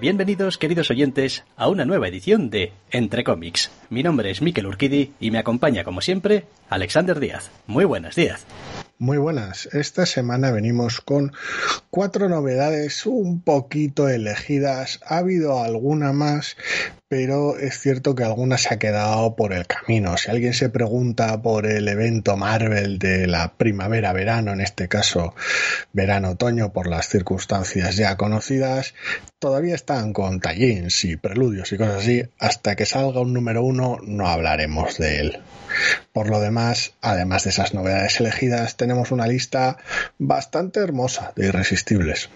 Bienvenidos, queridos oyentes, a una nueva edición de Entre cómics. Mi nombre es Miquel Urquidi y me acompaña, como siempre, Alexander Díaz. Muy buenas, Díaz. Muy buenas. Esta semana venimos con cuatro novedades un poquito elegidas. Ha habido alguna más, pero es cierto que alguna se ha quedado por el camino. Si alguien se pregunta por el evento Marvel de la primavera-verano, en este caso verano-otoño, por las circunstancias ya conocidas, todavía están con tallins y preludios y cosas así. Hasta que salga un número uno, no hablaremos de él. Por lo demás, además de esas novedades elegidas, tenemos una lista bastante hermosa de irresistibles.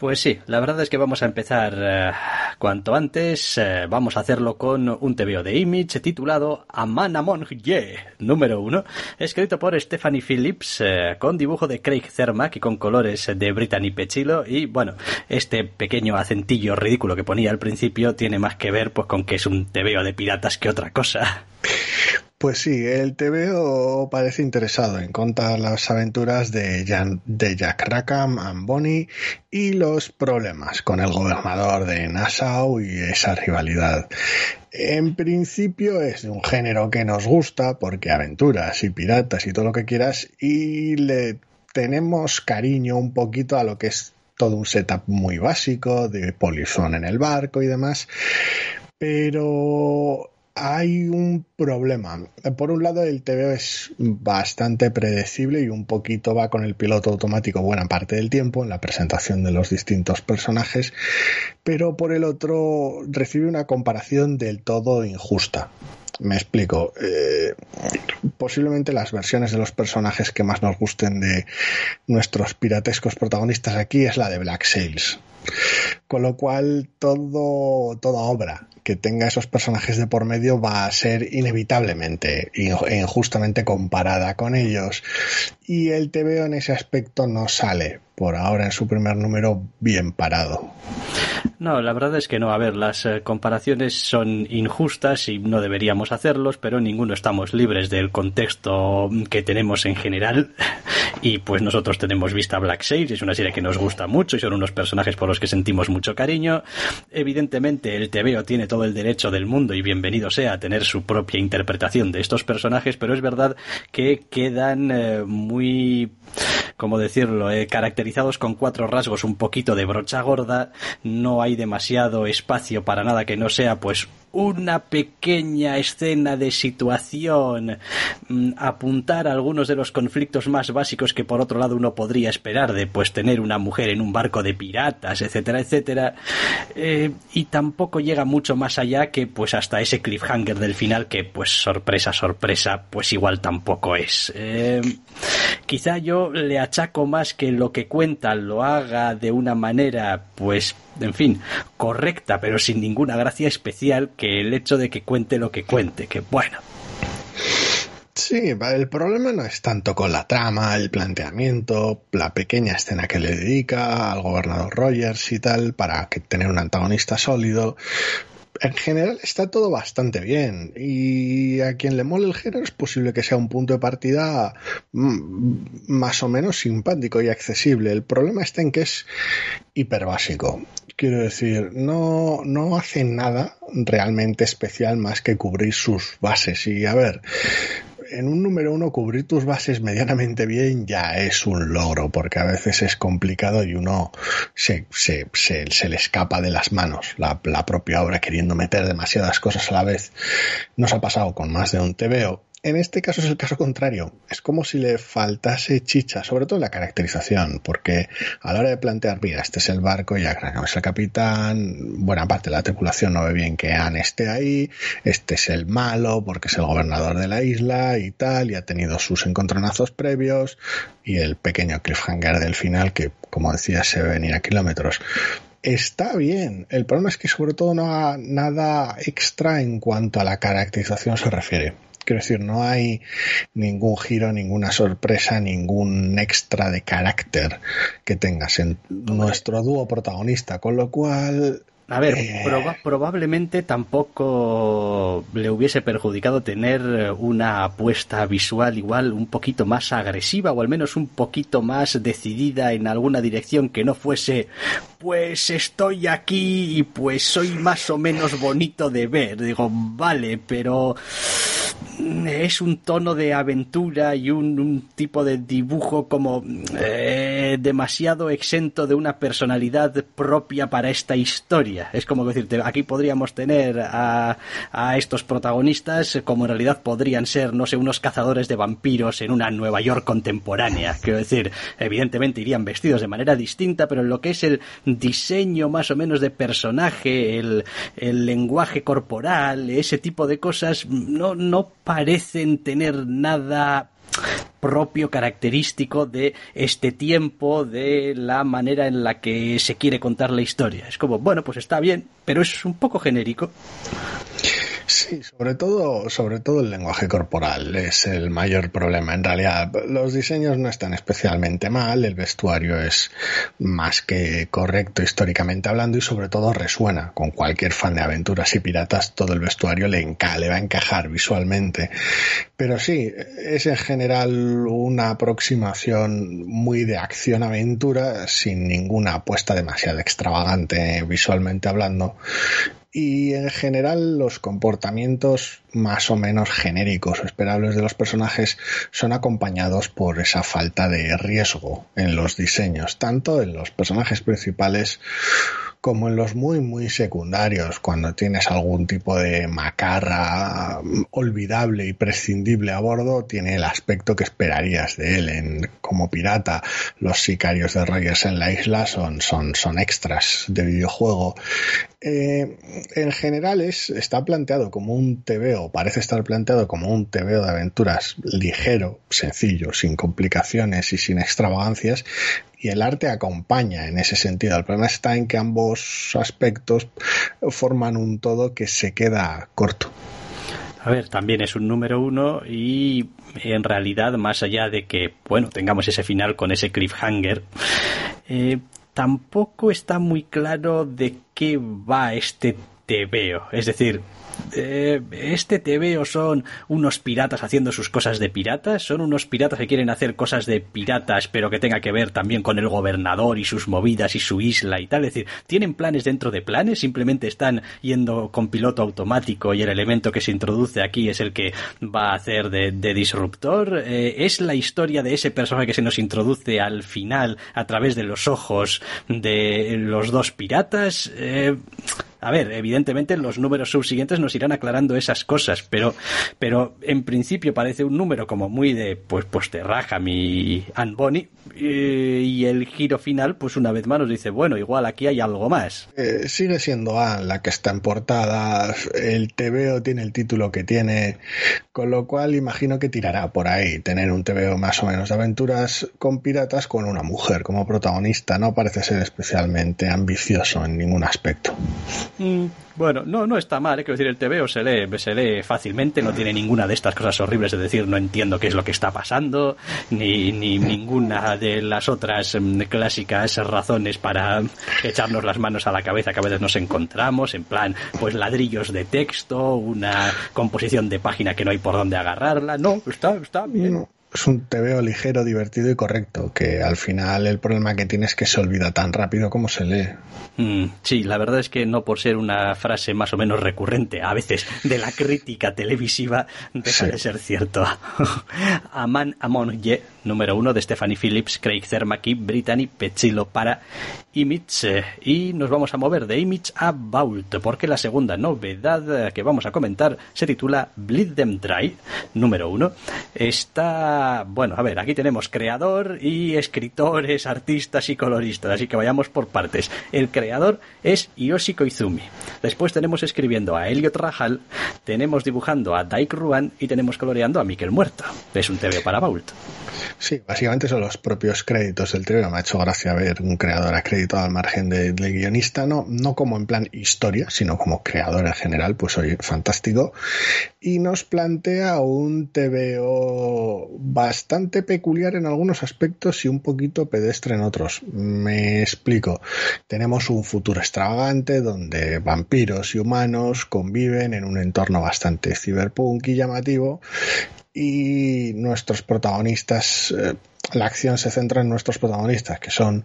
Pues sí, la verdad es que vamos a empezar eh, cuanto antes. eh, vamos a hacerlo con un TVO de Image titulado A Among Ye, número uno, escrito por Stephanie Phillips, eh, con dibujo de Craig Cermak y con colores de Brittany Pechilo. Y bueno, este pequeño acentillo ridículo que ponía al principio tiene más que ver pues con que es un TVO de piratas que otra cosa. Pues sí, el TVO parece interesado en contar las aventuras de, de Jack Rackham and Bonnie y los problemas con el gobernador de Nassau y esa rivalidad. En principio es un género que nos gusta porque aventuras y piratas y todo lo que quieras y le tenemos cariño un poquito a lo que es todo un setup muy básico de polizón en el barco y demás pero hay un problema. Por un lado, el TVO es bastante predecible y un poquito va con el piloto automático buena parte del tiempo en la presentación de los distintos personajes, pero por el otro recibe una comparación del todo injusta. Me explico. Eh, posiblemente las versiones de los personajes que más nos gusten de nuestros piratescos protagonistas aquí es la de Black Sails. Con lo cual, todo, toda obra que tenga esos personajes de por medio va a ser inevitablemente e injustamente comparada con ellos. Y el TVO en ese aspecto no sale, por ahora en su primer número, bien parado. No, la verdad es que no. A ver, las eh, comparaciones son injustas y no deberíamos hacerlos, pero ninguno estamos libres del contexto que tenemos en general. Y pues nosotros tenemos vista Black Sails, es una serie que nos gusta mucho y son unos personajes por los que sentimos mucho cariño. Evidentemente, el TVO tiene todo el derecho del mundo y bienvenido sea a tener su propia interpretación de estos personajes, pero es verdad que quedan eh, muy como decirlo, eh, caracterizados con cuatro rasgos un poquito de brocha gorda, no hay demasiado espacio para nada que no sea pues una pequeña escena de situación, mm, apuntar a algunos de los conflictos más básicos que por otro lado uno podría esperar de pues tener una mujer en un barco de piratas, etcétera, etcétera, eh, y tampoco llega mucho más allá que pues hasta ese cliffhanger del final que pues sorpresa, sorpresa, pues igual tampoco es. Eh, quizá yo le achaco más que lo que cuenta lo haga de una manera pues en fin, correcta, pero sin ninguna gracia especial, que el hecho de que cuente lo que cuente, que bueno. Sí, el problema no es tanto con la trama, el planteamiento, la pequeña escena que le dedica al gobernador Rogers y tal, para que tener un antagonista sólido. En general está todo bastante bien y a quien le mole el género es posible que sea un punto de partida mm, más o menos simpático y accesible. El problema está en que es hiper básico. Quiero decir, no, no hace nada realmente especial más que cubrir sus bases. Y a ver, en un número uno cubrir tus bases medianamente bien ya es un logro, porque a veces es complicado y uno se, se, se, se le escapa de las manos la, la, propia obra queriendo meter demasiadas cosas a la vez. Nos ha pasado con más de un TVO en este caso es el caso contrario. Es como si le faltase chicha, sobre todo la caracterización, porque a la hora de plantear, mira, este es el barco, ya es el capitán, buena parte de la tripulación no ve bien que Anne esté ahí, este es el malo porque es el gobernador de la isla y tal, y ha tenido sus encontronazos previos, y el pequeño cliffhanger del final que, como decía, se ve venir a kilómetros está bien. El problema es que sobre todo no ha nada extra en cuanto a la caracterización se refiere. Quiero decir, no hay ningún giro, ninguna sorpresa, ningún extra de carácter que tengas en nuestro dúo protagonista, con lo cual a ver, eh... proba probablemente tampoco le hubiese perjudicado tener una apuesta visual igual un poquito más agresiva o al menos un poquito más decidida en alguna dirección que no fuese pues estoy aquí y pues soy más o menos bonito de ver. Digo, vale, pero es un tono de aventura y un, tipo de dibujo como eh, demasiado exento de una personalidad propia para esta historia. Es como decirte, aquí podríamos tener a, a, estos protagonistas como en realidad podrían ser, no sé, unos cazadores de vampiros en una Nueva York contemporánea. Quiero decir, evidentemente irían vestidos de manera distinta, pero en lo que es el diseño más o menos de personaje, el, el lenguaje corporal, ese tipo de cosas, no, no parecen tener nada propio característico de este tiempo, de la manera en la que se quiere contar la historia. Es como, bueno, pues está bien, pero es un poco genérico. Sí, sobre todo, sobre todo el lenguaje corporal es el mayor problema. En realidad, los diseños no están especialmente mal, el vestuario es más que correcto históricamente hablando y sobre todo resuena con cualquier fan de aventuras y piratas, todo el vestuario le, enca le va a encajar visualmente. Pero sí, es en general una aproximación muy de acción-aventura sin ninguna apuesta demasiado extravagante visualmente hablando y en general los comportamientos más o menos genéricos o esperables de los personajes son acompañados por esa falta de riesgo en los diseños, tanto en los personajes principales como en los muy muy secundarios, cuando tienes algún tipo de macarra olvidable y prescindible a bordo, tiene el aspecto que esperarías de él. En, como pirata, los sicarios de Rogers en la isla son, son, son extras de videojuego. Eh, en general es, está planteado como un TVO, parece estar planteado como un TVO de aventuras ligero, sencillo, sin complicaciones y sin extravagancias, y el arte acompaña en ese sentido. El problema está en que ambos aspectos forman un todo que se queda corto. A ver, también es un número uno y en realidad, más allá de que, bueno, tengamos ese final con ese cliffhanger, eh, tampoco está muy claro de qué va este TVO. Es decir, eh, este TVO son unos piratas haciendo sus cosas de piratas, son unos piratas que quieren hacer cosas de piratas, pero que tenga que ver también con el gobernador y sus movidas y su isla y tal. Es decir, tienen planes dentro de planes, simplemente están yendo con piloto automático y el elemento que se introduce aquí es el que va a hacer de, disruptor. Eh, es la historia de ese personaje que se nos introduce al final a través de los ojos de los dos piratas. Eh, a ver, evidentemente los números subsiguientes nos irán aclarando esas cosas, pero, pero en principio parece un número como muy de, pues, pues te raja mi Anne Bonny, eh, y el giro final, pues una vez más nos dice, bueno, igual aquí hay algo más. Eh, sigue siendo Anne la que está en portada, el TVO tiene el título que tiene, con lo cual imagino que tirará por ahí, tener un TVO más o menos de aventuras con piratas con una mujer como protagonista, no parece ser especialmente ambicioso en ningún aspecto. Mm, bueno, no, no está mal, ¿eh? quiero decir, el TVO se lee, se lee fácilmente, no tiene ninguna de estas cosas horribles de decir no entiendo qué es lo que está pasando, ni, ni ninguna de las otras mm, clásicas razones para echarnos las manos a la cabeza que a veces nos encontramos, en plan, pues ladrillos de texto, una composición de página que no hay por dónde agarrarla, no, está, está bien. No, es un TVO ligero, divertido y correcto, que al final el problema que tiene es que se olvida tan rápido como se lee. Mm, sí, la verdad es que no por ser una frase más o menos recurrente a veces de la crítica televisiva deja Sí. de ser cierto. Aman Amon Ye, número uno de Stephanie Phillips, Craig Cermaki, Brittany Pechilo para Image. Y nos vamos a mover de Image a Vault, porque la segunda novedad que vamos a comentar se titula Bleed Them Dry, número uno. Está, bueno, a ver, aquí tenemos creador y escritores, artistas y coloristas, así que vayamos por partes. El creador es Yoshi Koizumi. Después tenemos escribiendo a Elliot Rahal, tenemos dibujando a Daik Ruan y tenemos coloreando a Mikel Muerto. Es un TV para Vault. Sí, básicamente son los propios créditos del TVO. Me ha hecho gracia ver un creador acreditado al margen de- del guionista, no, no como en plan historia, sino como creador en general, pues oye, fantástico. Y nos plantea un TVO bastante peculiar en algunos aspectos y un poquito pedestre en otros. Me explico. Tenemos un futuro extravagante donde vampiros y humanos conviven en un entorno bastante cyberpunk y llamativo y nuestros protagonistas, eh, la acción se centra en nuestros protagonistas, que son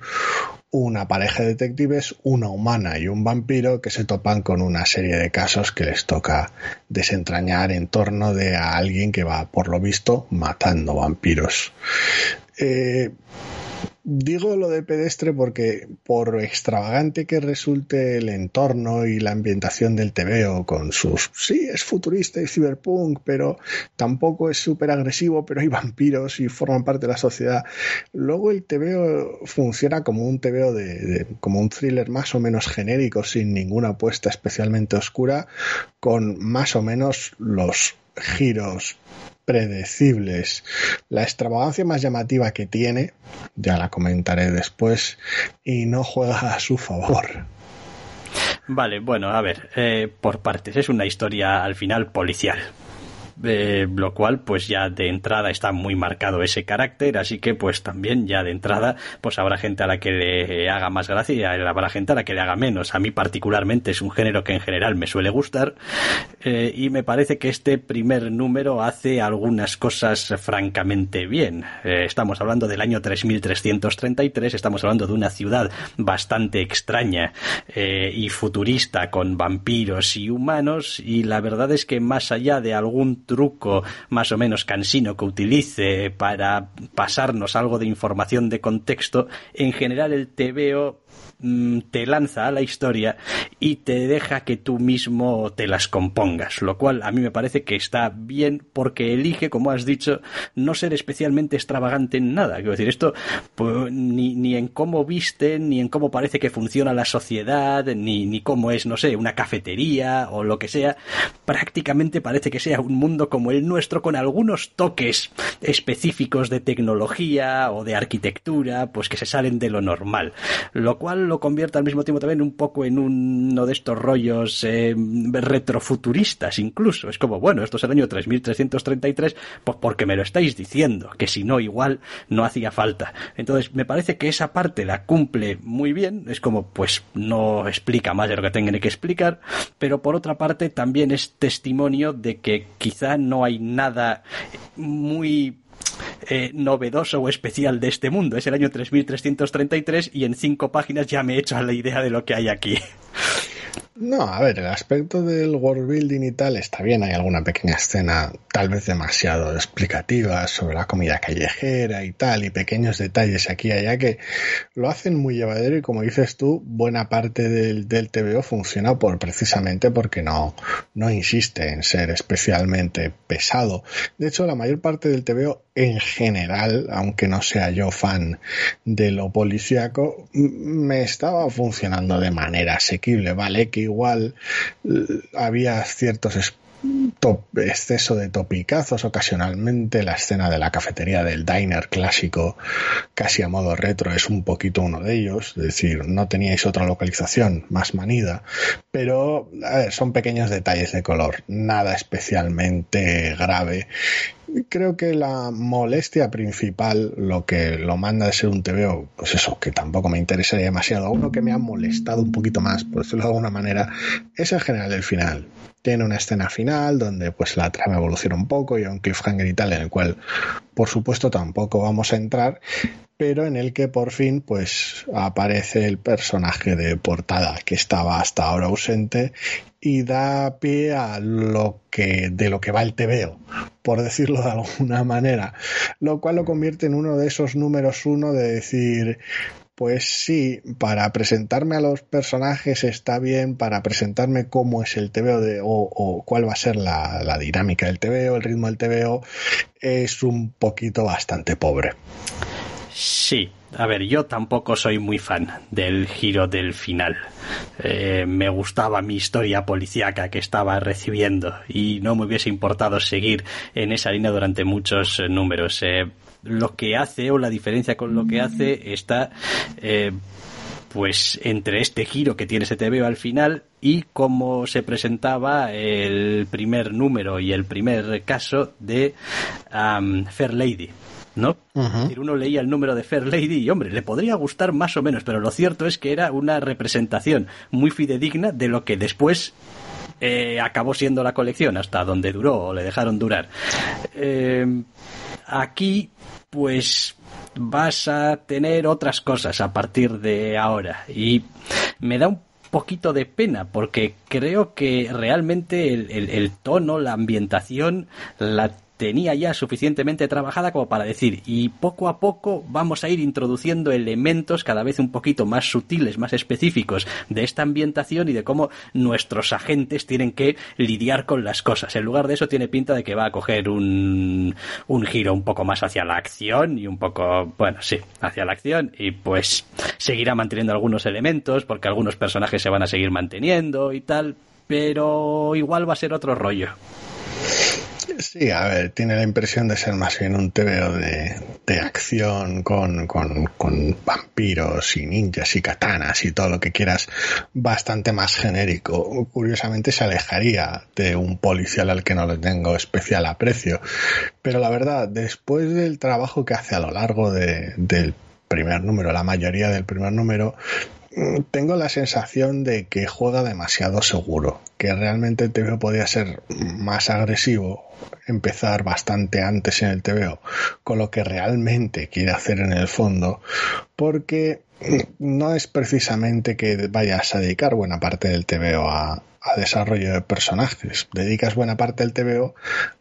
una pareja de detectives, una humana y un vampiro que se topan con una serie de casos que les toca desentrañar en torno de a alguien que va, por lo visto, matando vampiros. Eh, Digo lo de pedestre porque por extravagante que resulte el entorno y la ambientación del TVO con sus... Sí, es futurista y cyberpunk, pero tampoco es súper agresivo, pero hay vampiros y forman parte de la sociedad. Luego el TVO funciona como un TVO de, de- como un thriller más o menos genérico, sin ninguna apuesta especialmente oscura, con más o menos los giros predecibles. La extravagancia más llamativa que tiene, ya la comentaré después, y no juega a su favor. Vale, bueno, a ver, eh, por partes. Es una historia al final policial. Lo cual pues ya de entrada está muy marcado ese carácter así que pues también ya de entrada pues habrá gente a la que le haga más gracia y habrá gente a la que le haga menos. A mí particularmente es un género que en general me suele gustar eh, y me parece que este primer número hace algunas cosas francamente bien. Eh, estamos hablando del año 3333 estamos hablando de una ciudad bastante extraña eh, y futurista con vampiros y humanos y la verdad es que más allá de algún truco más o menos cansino que utilice para pasarnos algo de información de contexto, en general el TVO te lanza a la historia y te deja que tú mismo te las compongas, lo cual a mí me parece que está bien porque elige, como has dicho, no ser especialmente extravagante en nada. Quiero decir, esto pues, ni, ni en cómo visten, ni en cómo parece que funciona la sociedad, ni, ni cómo es, no sé, una cafetería o lo que sea, prácticamente parece que sea un mundo como el nuestro con algunos toques específicos de tecnología o de arquitectura, pues que se salen de lo normal, lo cual lo convierte al mismo tiempo también un poco en uno de estos rollos eh, retrofuturistas incluso. Es como, bueno, esto es el año 3333, pues porque me lo estáis diciendo, que si no igual no hacía falta. Entonces, me parece que esa parte la cumple muy bien, es como, pues no explica más de lo que tenga que explicar, pero por otra parte también es testimonio de que quizá no hay nada muy eh, novedoso o especial de este mundo. Es el año 3333 y en cinco páginas ya me he hecho a la idea de lo que hay aquí. No, a ver, el aspecto del world building y tal está bien. Hay alguna pequeña escena, tal vez demasiado explicativa, sobre la comida callejera y tal, y pequeños detalles aquí y allá que lo hacen muy llevadero. Y como dices tú, buena parte del, del TVO funciona por precisamente porque no, no insiste en ser especialmente pesado. De hecho, la mayor parte del TVO en general, aunque no sea yo fan de lo policíaco, me estaba funcionando de manera asequible, ¿vale? Que igual eh, había ciertos es- exceso de topicazos ocasionalmente. La escena de la cafetería del diner clásico, casi a modo retro, es un poquito uno de ellos. Es decir, no teníais otra localización más manida, pero son pequeños detalles de color, nada especialmente grave creo que la molestia principal, lo que lo manda de ser un TVO, pues eso, que tampoco me interesaría demasiado, uno que me ha molestado un poquito más, por decirlo de alguna manera, es el general del final. Tiene una escena final donde pues la trama evoluciona un poco y un cliffhanger y tal, en el cual por supuesto tampoco vamos a entrar, pero en el que por fin pues aparece el personaje de portada que estaba hasta ahora ausente y da pie a lo que de lo que va el TVO, por decirlo de alguna manera, lo cual lo convierte en uno de esos números uno de decir pues sí, para presentarme a los personajes está bien, para presentarme cómo es el TVO de, o, cuál va a ser la, la dinámica del TVO, el ritmo del TVO, es un poquito bastante pobre. Sí, a ver, yo tampoco soy muy fan del giro del final. Eh, me gustaba mi historia policíaca que estaba recibiendo y no me hubiese importado seguir en esa línea durante muchos eh, números. Eh, lo que hace o la diferencia con lo que hace está pues entre este giro que tiene ese TVO al final y cómo se presentaba el primer número y el primer caso de Fair Lady ¿no? Uno leía el número de Fair Lady y, hombre, le podría gustar más o menos, pero lo cierto es que era una representación muy fidedigna de lo que después eh, acabó siendo la colección, hasta donde duró o le dejaron durar. Eh, aquí, pues vas a tener otras cosas a partir de ahora y me da un poquito de pena porque creo que realmente el tono, la ambientación, la tenía ya suficientemente trabajada como para decir, y poco a poco vamos a ir introduciendo elementos cada vez un poquito más sutiles, más específicos de esta ambientación y de cómo nuestros agentes tienen que lidiar con las cosas. En lugar de eso tiene pinta de que va a coger un, un giro un poco más hacia la acción y un poco, bueno, sí, hacia la acción y pues seguirá manteniendo algunos elementos porque algunos personajes se van a seguir manteniendo y tal, pero igual va a ser otro rollo. Sí, a ver, tiene la impresión de ser más bien un TVO de, de acción con, con, vampiros y ninjas y katanas y todo lo que quieras, bastante más genérico. Curiosamente se alejaría de un policial al que no le tengo especial aprecio. Pero la verdad, después del trabajo que hace a lo largo de, del primer número, la mayoría del primer número, tengo la sensación de que juega demasiado seguro, que realmente el TVO podría ser más agresivo, empezar bastante antes en el TVO, con lo que realmente quiere hacer en el fondo, porque no es precisamente que vayas a dedicar buena parte del TVO a, a desarrollo de personajes. Dedicas buena parte del TVO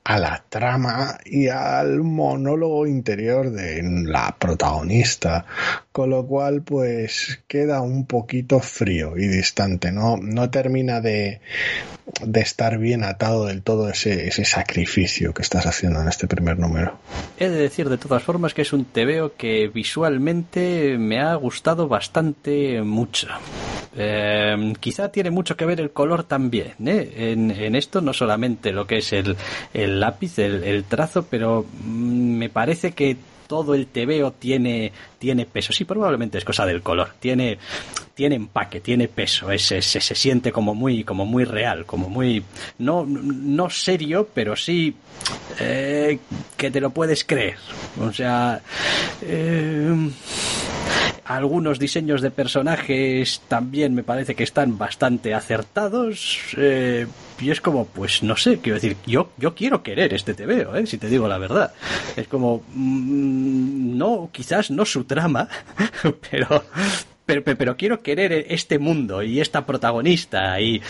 a la trama y al monólogo interior de la protagonista, con lo cual pues queda un poquito frío y distante, no, no termina de, estar bien atado del todo ese, ese sacrificio que estás haciendo en este primer número. He de decir de todas formas que es un TVO que visualmente me ha gustado bastante mucho. Eh, quizá tiene mucho que ver el color también ¿eh? en, esto, no solamente lo que es el, el lápiz, el, trazo, pero mm, me parece que todo el tebeo tiene, tiene peso. Sí, probablemente es cosa del color. Tiene, tiene empaque, tiene peso. Es, se, se siente como muy, como muy real, como muy, no, no serio, pero sí eh, que te lo puedes creer. O sea, eh, algunos diseños de personajes también me parece que están bastante acertados. Eh, y es como, pues no sé, quiero decir, yo, yo quiero querer este TVO, ¿eh? si te digo la verdad. Es como, mm, no, quizás no su trama, pero, pero, pero, quiero querer este mundo y esta protagonista y,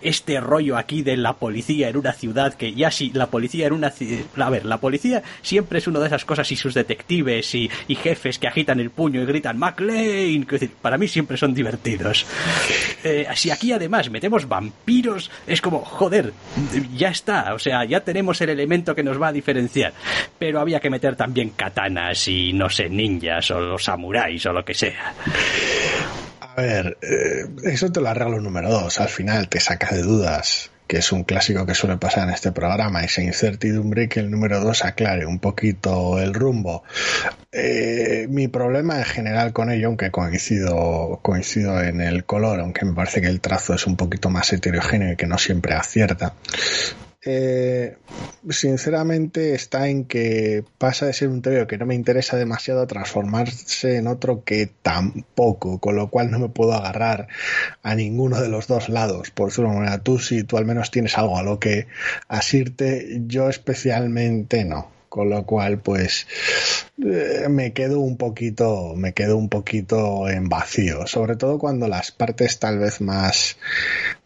este rollo aquí de la policía en una ciudad que ya si la policía en una a ver la policía siempre es una de esas cosas y sus detectives y, jefes que agitan el puño y gritan McLean para mí siempre son divertidos. Eh, si aquí además metemos vampiros es como joder ya está o sea ya tenemos el elemento que nos va a diferenciar pero había que meter también katanas y no sé ninjas o los samuráis o lo que sea a ver, eh, eso te lo arreglo número dos. Al final te saca de dudas que es un clásico que suele pasar en este programa, esa incertidumbre que el número 2 aclare un poquito el rumbo. Eh, mi problema en general con ello, aunque coincido, coincido en el color, aunque me parece que el trazo es un poquito más heterogéneo y que no siempre acierta, eh, sinceramente está en que pasa de ser un TVO que no me interesa demasiado a transformarse en otro que tampoco, con lo cual no me puedo agarrar a ninguno de los dos lados. Por su manera, tú si tú al menos tienes algo a lo que asirte, yo especialmente no con lo cual pues eh, me quedo un poquito me quedo un poquito en vacío. Sobre todo cuando las partes tal vez más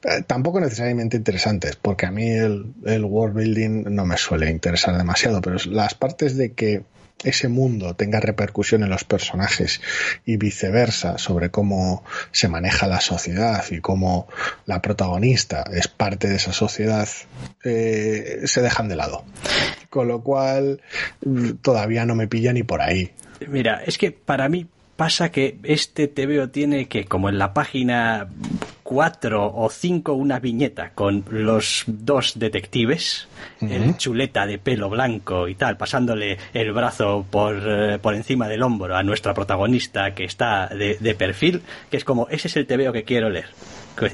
eh, tampoco necesariamente interesantes porque a mí el, el world building no me suele interesar demasiado pero las partes de que ese mundo tenga repercusión en los personajes y viceversa sobre cómo se maneja la sociedad y cómo la protagonista es parte de esa sociedad eh, se dejan de lado. Con lo cual todavía no me pilla ni por ahí. Mira, es que para mí pasa que este TVO tiene que, como en la página 4 o 5, una viñeta con los dos detectives, el chuleta de pelo blanco y tal, pasándole el brazo por, eh, por encima del hombro a nuestra protagonista que está de, de perfil, que es como, ese es el TVO que quiero leer.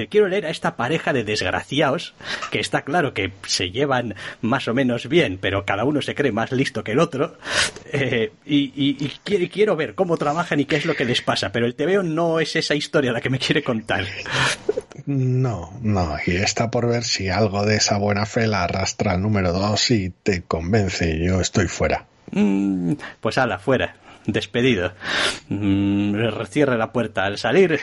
Quiero leer a esta pareja de desgraciados que está claro que se llevan más o menos bien, pero cada uno se cree más listo que el otro. eh, y, y- y quiero, quiero ver cómo trabajan y qué es lo que les pasa, pero el TVO no es esa historia la que me quiere contar. No, no, y está por ver si algo de esa buena fe la arrastra al número 2 y te convence. Yo estoy fuera. Mm, pues ala, fuera. Despedido. Mm, cierre la puerta al salir.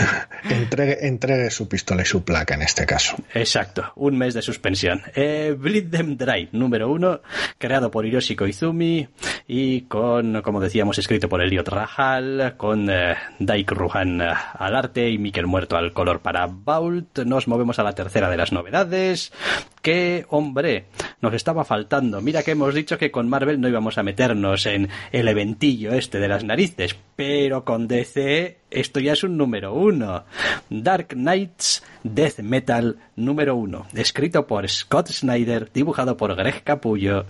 Entregue, entregue su pistola y su placa en este caso. Exacto, un mes de suspensión. Eh, Bleed Them Dry, número uno, creado por Hiroshi Koizumi y con, como decíamos, escrito por Elliot Rahal, con eh, Daik Ruhan eh, al arte y Mikel Muerto al color para Vault. Nos movemos a la tercera de las novedades. Que, hombre, nos estaba faltando. Mira que hemos dicho que con Marvel no íbamos a meternos en el eventillo este de las narices, pero con DC esto ya es un número uno. Dark Knights Death Metal número uno, escrito por Scott Snyder, dibujado por Greg Capullo,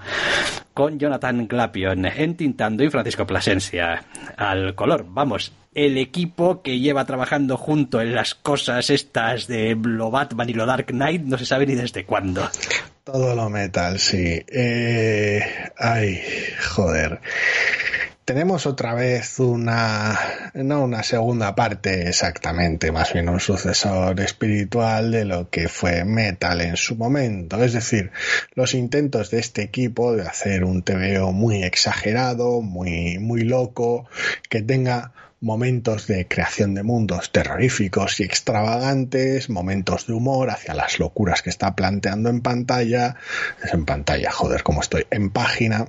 con Jonathan Glapion entintando y Francisco Plasencia al color. Vamos, el equipo que lleva trabajando junto en las cosas estas de lo Batman y lo Dark Knight no se sabe ni desde cuándo. Todo lo metal, sí. Eh, ay, joder. Tenemos otra vez una, no una segunda parte exactamente, más bien un sucesor espiritual de lo que fue Metal en su momento. Es decir, los intentos de este equipo de hacer un TVO muy exagerado, muy, muy loco, que tenga momentos de creación de mundos terroríficos y extravagantes, momentos de humor hacia las locuras que está planteando en pantalla, es en pantalla, joder, cómo estoy, en página,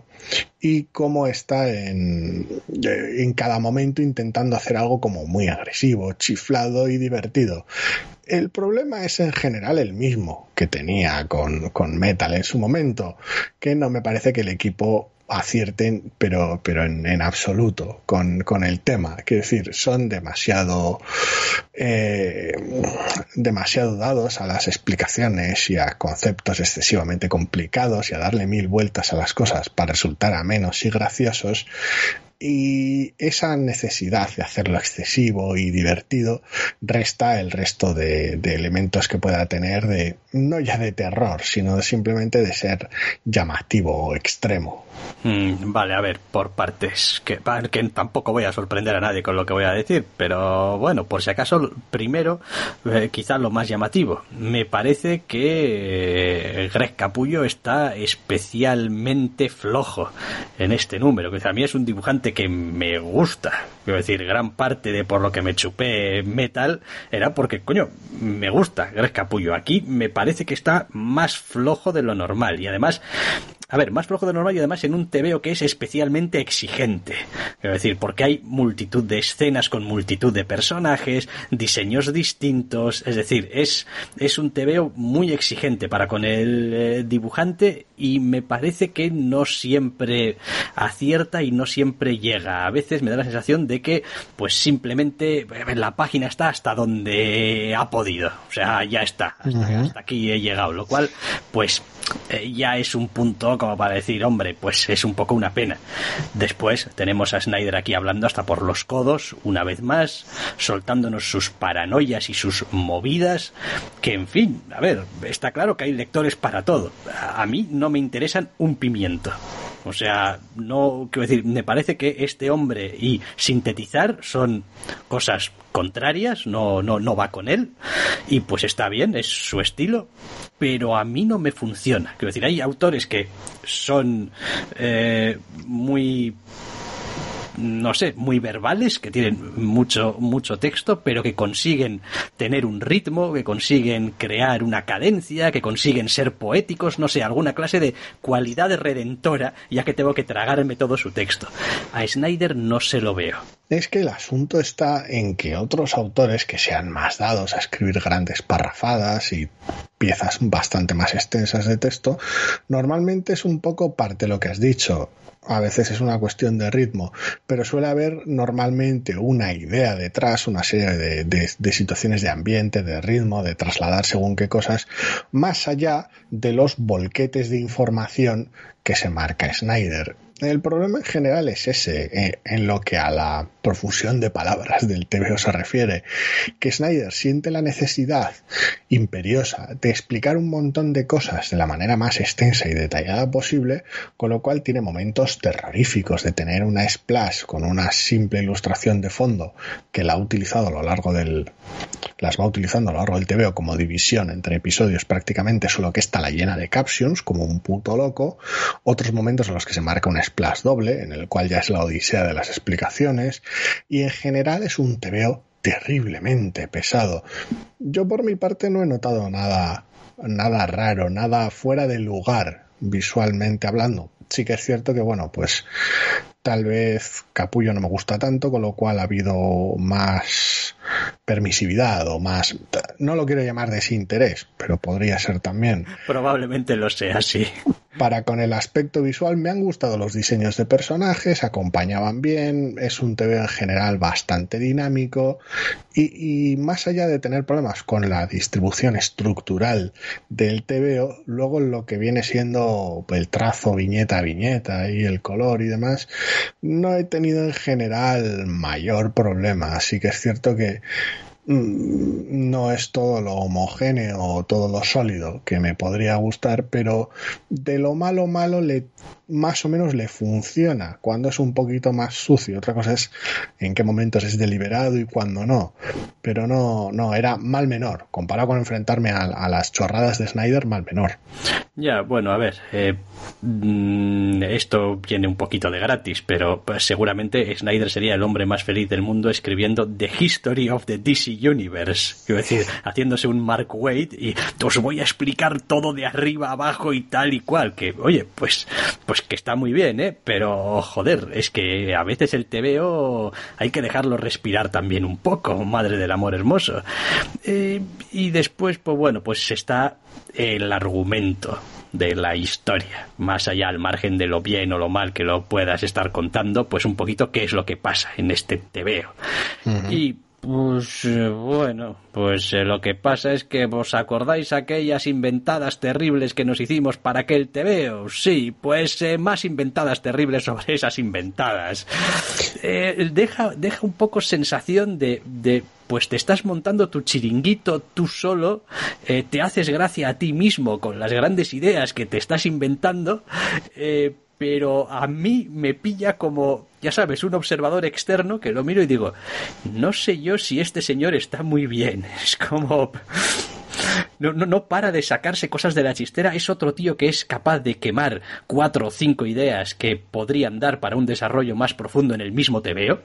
y cómo está en, en cada momento intentando hacer algo como muy agresivo, chiflado y divertido. El problema es en general el mismo que tenía con, con Metal en su momento, que no me parece que el equipo acierten, pero, pero en, en absoluto con, con, el tema. Quiero decir, son demasiado, eh, demasiado dados a las explicaciones y a conceptos excesivamente complicados y a darle mil vueltas a las cosas para resultar a menos y graciosos. Y esa necesidad de hacerlo excesivo y divertido resta el resto de, elementos que pueda tener de, no ya de terror, sino simplemente de ser llamativo o extremo. Mm, vale, a ver, por partes, que, que tampoco voy a sorprender a nadie con lo que voy a decir, pero bueno, por si acaso, primero, eh, quizás lo más llamativo. Me parece que Greg Capullo está especialmente flojo en este número, que a mí es un dibujante que me gusta. Quiero decir, gran parte de por lo que me chupé metal era porque, coño, me gusta Greg Capullo. Aquí me parece que está más flojo de lo normal y además a ver, más flojo de normal y además en un TVO que es especialmente exigente. Quiero decir, porque hay multitud de escenas con multitud de personajes, diseños distintos, es decir, es, es un TVO muy exigente para con el eh, dibujante y me parece que no siempre acierta y no siempre llega. A veces me da la sensación de que pues simplemente eh, la página está hasta donde ha podido. O sea, ya está. Hasta, hasta aquí he llegado. Lo cual, pues eh, ya es un punto como para decir, hombre, pues es un poco una pena. Después tenemos a Snyder aquí hablando hasta por los codos, una vez más, soltándonos sus paranoias y sus movidas, que en fin, a ver, está claro que hay lectores para todo. A mí no me interesan un pimiento. O sea, no quiero decir, me parece que este hombre y sintetizar son cosas contrarias, no, no, no va con él, y pues está bien, es su estilo, pero a mí no me funciona. Quiero decir, hay autores que son eh, muy no sé, muy verbales, que tienen mucho, mucho texto, pero que consiguen tener un ritmo, que consiguen crear una cadencia, que consiguen ser poéticos, no sé, alguna clase de cualidad redentora, ya que tengo que tragarme todo su texto. A Snyder no se lo veo. Es que el asunto está en que otros autores que sean más dados a escribir grandes parrafadas y piezas bastante más extensas de texto, normalmente es un poco parte de lo que has dicho a veces es una cuestión de ritmo, pero suele haber normalmente una idea detrás, una serie de, de, situaciones de ambiente, de ritmo, de trasladar según qué cosas, más allá de los volquetes de información que se marca Snyder. El problema en general es ese, eh, en lo que a la profusión de palabras del TVO se refiere, que Snyder siente la necesidad imperiosa de explicar un montón de cosas de la manera más extensa y detallada posible, con lo cual tiene momentos terroríficos de tener una splash con una simple ilustración de fondo que la ha utilizado a lo largo del las va utilizando a lo largo del TVO como división entre episodios prácticamente, solo que está la llena de captions como un puto loco, otros momentos en los que se marca un splash doble, en el cual ya es la odisea de las explicaciones, y en general es un TVO terriblemente pesado. Yo por mi parte no he notado nada, nada raro, nada fuera de lugar visualmente hablando. Sí que es cierto que, bueno, pues tal vez Capullo no me gusta tanto, con lo cual ha habido más permisividad o más, no lo quiero llamar desinterés, pero podría ser también. Probablemente lo sea, sí. Para con el aspecto visual me han gustado los diseños de personajes, acompañaban bien, es un TV en general bastante dinámico y, y más allá de tener problemas con la distribución estructural del TVO, luego lo que viene siendo el trazo viñeta a viñeta y el color y demás, no he tenido en general mayor problema, así que es cierto que no es todo lo homogéneo o todo lo sólido que me podría gustar, pero de lo malo malo le más o menos le funciona cuando es un poquito más sucio. Otra cosa es en qué momentos es deliberado y cuando no. Pero no, no, era mal menor. Comparado con enfrentarme a, a las chorradas de Snyder, mal menor. Ya, bueno, a ver, eh, mm, esto viene un poquito de gratis, pero pues, seguramente Snyder sería el hombre más feliz del mundo escribiendo The History of the DC Universe. Quiero decir, haciéndose un Mark Wade y os voy a explicar todo de arriba abajo y tal y cual. Que, oye, pues, pues que está muy bien, ¿eh? Pero, joder, es que a veces el TVO hay que dejarlo respirar también un poco, madre del amor hermoso. Eh, y después, pues bueno, pues está el argumento de la historia, más allá al margen de lo bien o lo mal que lo puedas estar contando, pues un poquito qué es lo que pasa en este TVO. Uh -huh. Y pues eh, bueno, pues eh, lo que pasa es que vos acordáis aquellas inventadas terribles que nos hicimos para aquel TVO. Sí, pues eh, más inventadas terribles sobre esas inventadas. Deja, deja un poco sensación de, de pues te estás montando tu chiringuito tú solo, te haces gracia a ti mismo con las grandes ideas que te estás inventando, pero a mí me pilla como, ya sabes, un observador externo que lo miro y digo, no sé yo si este señor está muy bien. Es como... No, no, no para de sacarse cosas de la chistera. Es otro tío que es capaz de quemar cuatro o cinco ideas que podrían dar para un desarrollo más profundo en el mismo TVO.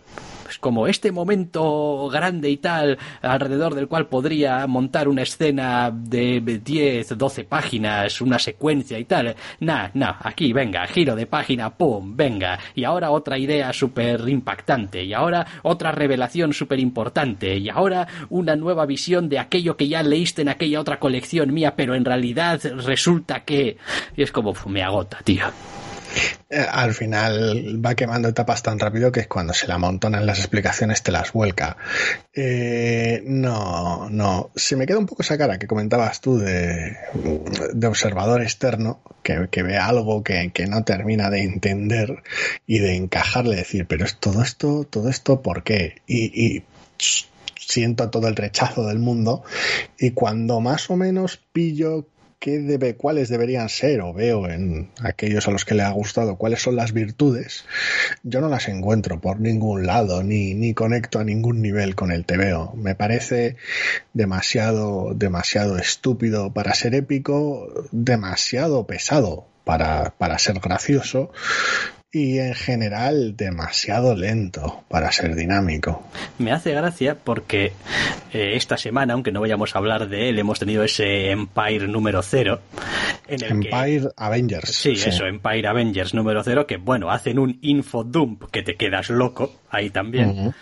es como este momento grande y tal, alrededor del cual podría montar una escena de 10, 12 páginas, una secuencia y tal. Nah, nah, aquí, venga, giro de página, pum, venga. Y ahora otra idea súper impactante, y ahora otra revelación súper importante, y ahora una nueva visión de aquello que ya leíste en aquella otra colección mía, pero en realidad resulta que... Es como, me agota, tío. Eh, al final va quemando etapas tan rápido que cuando se la amontonan las explicaciones te las vuelca. Eh, no, no. Se me queda un poco esa cara que comentabas tú de, de observador externo que, que ve algo que, que, no termina de entender y de encajarle, decir, pero es todo esto, todo esto, ¿por qué? Y, y siento todo el rechazo del mundo y cuando más o menos pillo qué debe, cuáles deberían ser, o veo en aquellos a los que le ha gustado, cuáles son las virtudes, yo no las encuentro por ningún lado, ni, ni conecto a ningún nivel con el TVO. Me parece demasiado, demasiado estúpido para ser épico, demasiado pesado para, para ser gracioso y en general demasiado lento para ser dinámico. Me hace gracia porque eh, esta semana, aunque no vayamos a hablar de él, hemos tenido ese Empire número cero. En el Empire que, Avengers. Sí, sí, eso, Empire Avengers número cero, que bueno, hacen un infodump que te quedas loco, ahí también. Uh -huh.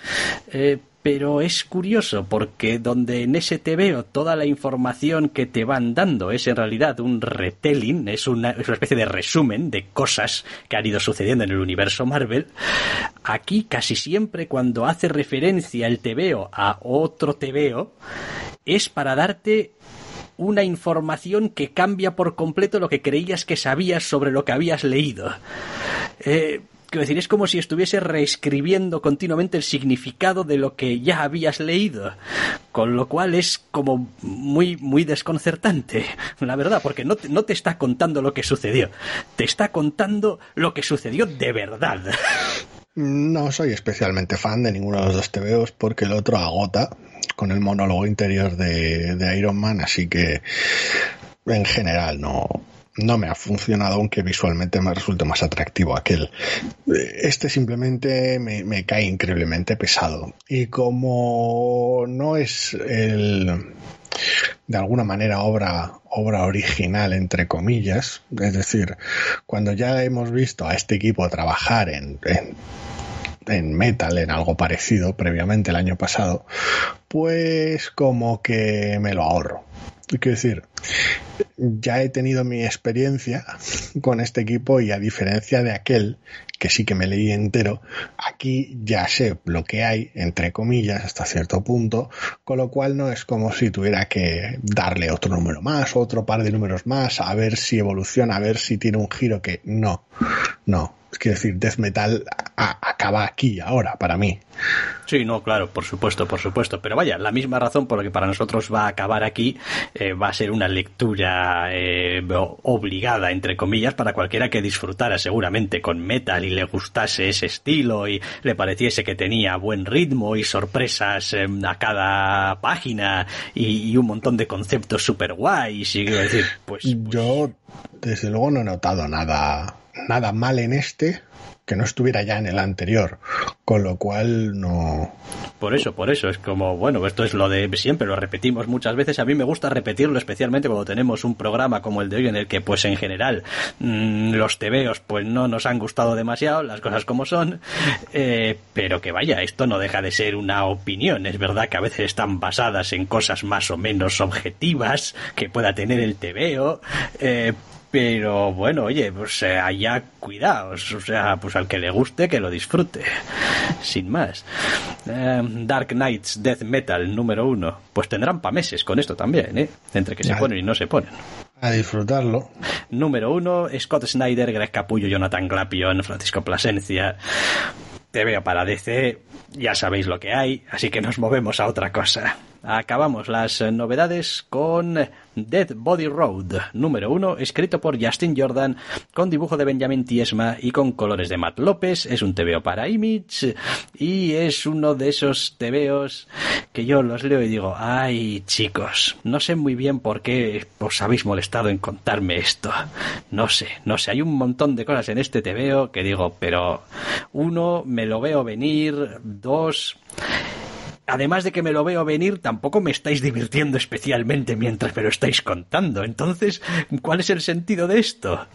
eh, pero es curioso porque donde en ese veo toda la información que te van dando es en realidad un retelling, es una, es una, especie de resumen de cosas que han ido sucediendo en el universo Marvel, aquí casi siempre cuando hace referencia el TVO a otro TVO es para darte una información que cambia por completo lo que creías que sabías sobre lo que habías leído. Eh, Quiero decir, es como si estuviese reescribiendo continuamente el significado de lo que ya habías leído. Con lo cual es como muy, muy desconcertante, la verdad, porque no te, no te está contando lo que sucedió. Te está contando lo que sucedió de verdad. No soy especialmente fan de ninguno de los dos TVOs porque el otro agota con el monólogo interior de, de Iron Man, así que en general no, no me ha funcionado, aunque visualmente me resulte más atractivo aquel. Este simplemente me, me, cae increíblemente pesado. Y como no es el de alguna manera obra obra original entre comillas es decir cuando ya hemos visto a este equipo trabajar en, en en metal, en algo parecido previamente el año pasado, pues como que me lo ahorro. Quiero decir, ya he tenido mi experiencia con este equipo y a diferencia de aquel que sí que me leí entero, aquí ya sé lo que hay, entre comillas, hasta cierto punto, con lo cual no es como si tuviera que darle otro número más, otro par de números más, a ver si evoluciona, a ver si tiene un giro que no, no. Quiero decir, Death Metal acaba aquí, ahora, para mí. Sí, no, claro, por supuesto, por supuesto. Pero vaya, la misma razón por la que para nosotros va a acabar aquí eh, va a ser una lectura eh, obligada, entre comillas, para cualquiera que disfrutara seguramente con metal y le gustase ese estilo y le pareciese que tenía buen ritmo y sorpresas eh, a cada página y, y, un montón de conceptos super guays. Y decir, pues, pues... Yo, desde luego, no he notado nada nada mal en este que no estuviera ya en el anterior, con lo cual no. Por eso, por eso, es como, bueno, esto es lo de siempre, lo repetimos muchas veces, a mí me gusta repetirlo, especialmente cuando tenemos un programa como el de hoy en el que, pues en general, mmm, los tebeos pues no nos han gustado demasiado, las cosas como son, eh, pero que vaya, esto no deja de ser una opinión, es verdad que a veces están basadas en cosas más o menos objetivas que pueda tener el tebeo, eh, pero bueno, oye, pues eh, allá cuidaos, o sea, pues al que le guste, que lo disfrute, sin más. Eh, Dark Knights Death Metal número uno, pues tendrán pa' meses con esto también, ¿eh? Entre que se ponen y no se ponen. A disfrutarlo. Número uno, Scott Snyder, Greg Capullo, Jonathan Glapion, Francisco Plasencia. Te veo para DC, ya sabéis lo que hay, así que nos movemos a otra cosa. Acabamos las novedades con Dead Body Road, número uno, escrito por Justin Jordan, con dibujo de Benjamin Tiesma y con colores de Matt López. Es un TVO para Image y es uno de esos TVOs que yo los leo y digo, ay chicos, no sé muy bien por qué os habéis molestado en contarme esto. No sé, no sé, hay un montón de cosas en este TVO que digo, pero uno, me lo veo venir, dos, además de que me lo veo venir, tampoco me estáis divirtiendo especialmente mientras me lo estáis contando. Entonces, ¿cuál es el sentido de esto?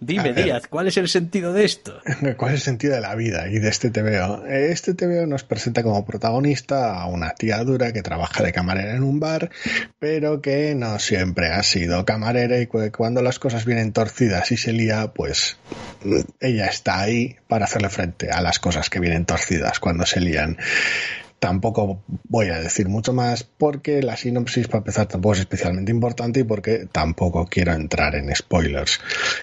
Dime, Díaz, ¿cuál es el sentido de esto? ¿Cuál es el sentido de la vida y de este TVO? Este TVO nos presenta como protagonista a una tía dura que trabaja de camarera en un bar, pero que no siempre ha sido camarera y cuando las cosas vienen torcidas y se lía, pues ella está ahí para hacerle frente a las cosas que vienen torcidas cuando se lían. Tampoco voy a decir mucho más porque la sinopsis para empezar tampoco es especialmente importante y porque tampoco quiero entrar en spoilers.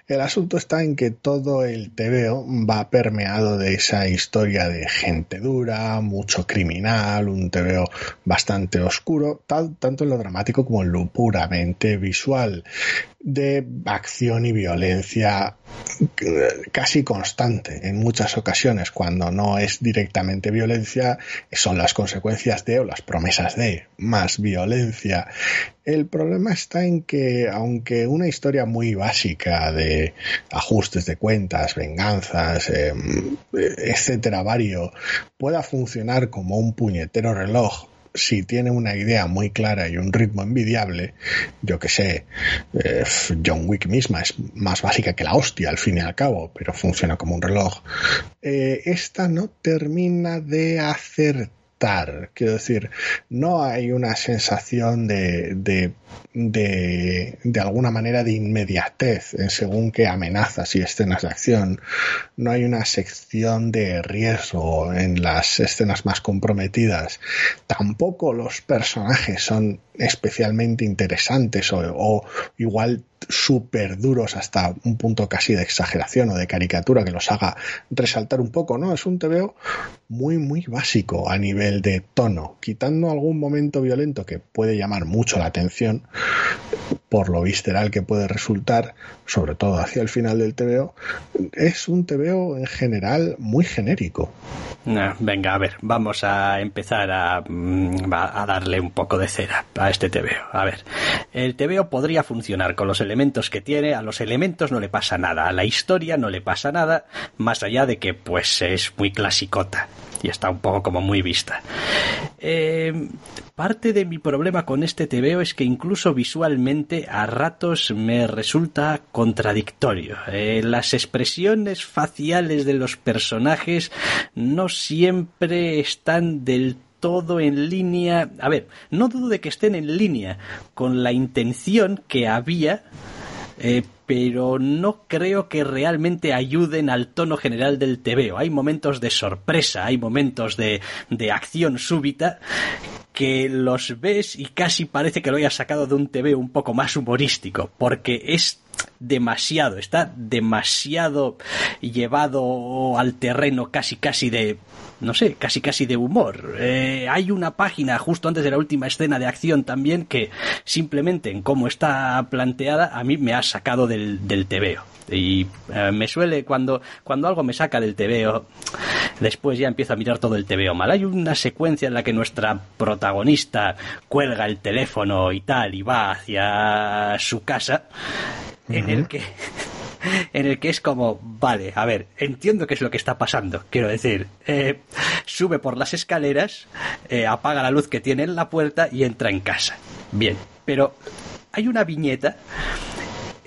El asunto está en que todo el TVO va permeado de esa historia de gente dura, mucho criminal, un TVO bastante oscuro, tal, tanto en lo dramático como en lo puramente visual de acción y violencia casi constante en muchas ocasiones. Cuando no es directamente violencia son las consecuencias de o las promesas de más violencia. El problema está en que aunque una historia muy básica de ajustes de cuentas venganzas em, etcétera pueda funcionar como un puñetero reloj si tiene una idea muy clara y un ritmo envidiable, yo que sé, eh, John Wick misma es más básica que la hostia al fin y al cabo, pero funciona como un reloj. Eh, esta no termina de acertar Quiero decir, no hay una sensación de, de, de, de, alguna manera de inmediatez en según qué amenazas y escenas de acción. No hay una sección de riesgo en las escenas más comprometidas. Tampoco los personajes son especialmente interesantes o, o igual súper duros hasta un punto casi de exageración o de caricatura que los haga resaltar un poco, ¿no? Es un TVO muy, muy básico a nivel de tono, quitando algún momento violento que puede llamar mucho la atención por lo visceral que puede resultar, sobre todo hacia el final del TVO, es un TVO en general muy genérico. venga, a ver, vamos a empezar a, mm, a darle un poco de cera a este TVO. A ver, el TVO podría funcionar con los elementos que tiene, a los elementos no le pasa nada, a la historia no le pasa nada, más allá de que pues es muy clasicota y está un poco como muy vista. Eh, parte de mi problema con este TVO es que incluso visualmente a ratos me resulta contradictorio. Eh, las expresiones faciales de los personajes no siempre están del todo en línea. A ver, no dudo de que estén en línea con la intención que había eh, pero no creo que realmente ayuden al tono general del TVO. Hay momentos de sorpresa, hay momentos de, de acción súbita que los ves y casi parece que lo hayas sacado de un TV un poco más humorístico, porque es demasiado, está demasiado llevado al terreno casi casi de no sé, casi casi de humor. Eh, hay una página justo antes de la última escena de acción también que simplemente en cómo está planteada a mí me ha sacado del, del tebeo. Y eh, me suele, cuando, cuando algo me saca del tebeo, después ya empiezo a mirar todo el tebeo mal. Hay una secuencia en la que nuestra protagonista cuelga el teléfono y tal y va hacia su casa en el que en el que es como, vale, a ver, entiendo qué es lo que está pasando. Quiero decir, eh, sube por las escaleras, eh, apaga la luz que tiene en la puerta y entra en casa. Bien, pero hay una viñeta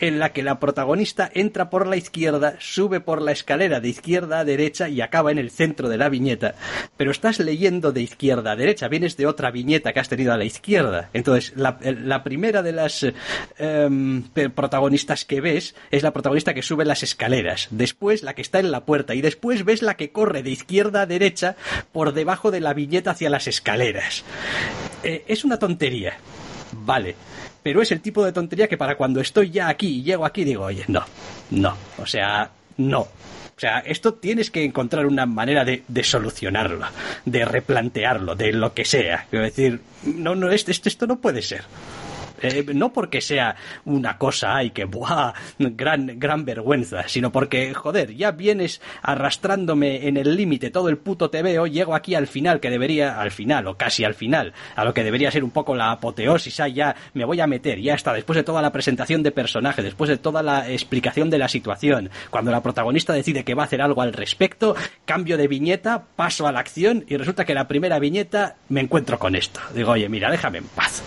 en la que la protagonista entra por la izquierda, sube por la escalera de izquierda a derecha y acaba en el centro de la viñeta. Pero estás leyendo de izquierda a derecha, vienes de otra viñeta que has tenido a la izquierda. Entonces, la, primera de las em, protagonistas que ves es la protagonista que sube las escaleras, después la que está en la puerta y después ves la que corre de izquierda a derecha por debajo de la viñeta hacia las escaleras. Eh, es una tontería. Vale, pero es el tipo de tontería que para cuando estoy ya aquí y llego aquí digo, oye, no, no, o sea, no. O sea, esto tienes que encontrar una manera de, de solucionarlo, de replantearlo, de lo que sea. Quiero decir, no, no, esto, esto no puede ser. Eh, no porque sea una cosa, ay, que buah, gran, gran vergüenza, sino porque, joder, ya vienes arrastrándome en el límite todo el puto TVO, llego aquí al final, que debería, al final, o casi al final, a lo que debería ser un poco la apoteosis, ya me voy a meter, ya está, después de toda la presentación de personaje, después de toda la explicación de la situación, cuando la protagonista decide que va a hacer algo al respecto, cambio de viñeta, paso a la acción y resulta que la primera viñeta me encuentro con esto. Digo, oye, mira, déjame en paz.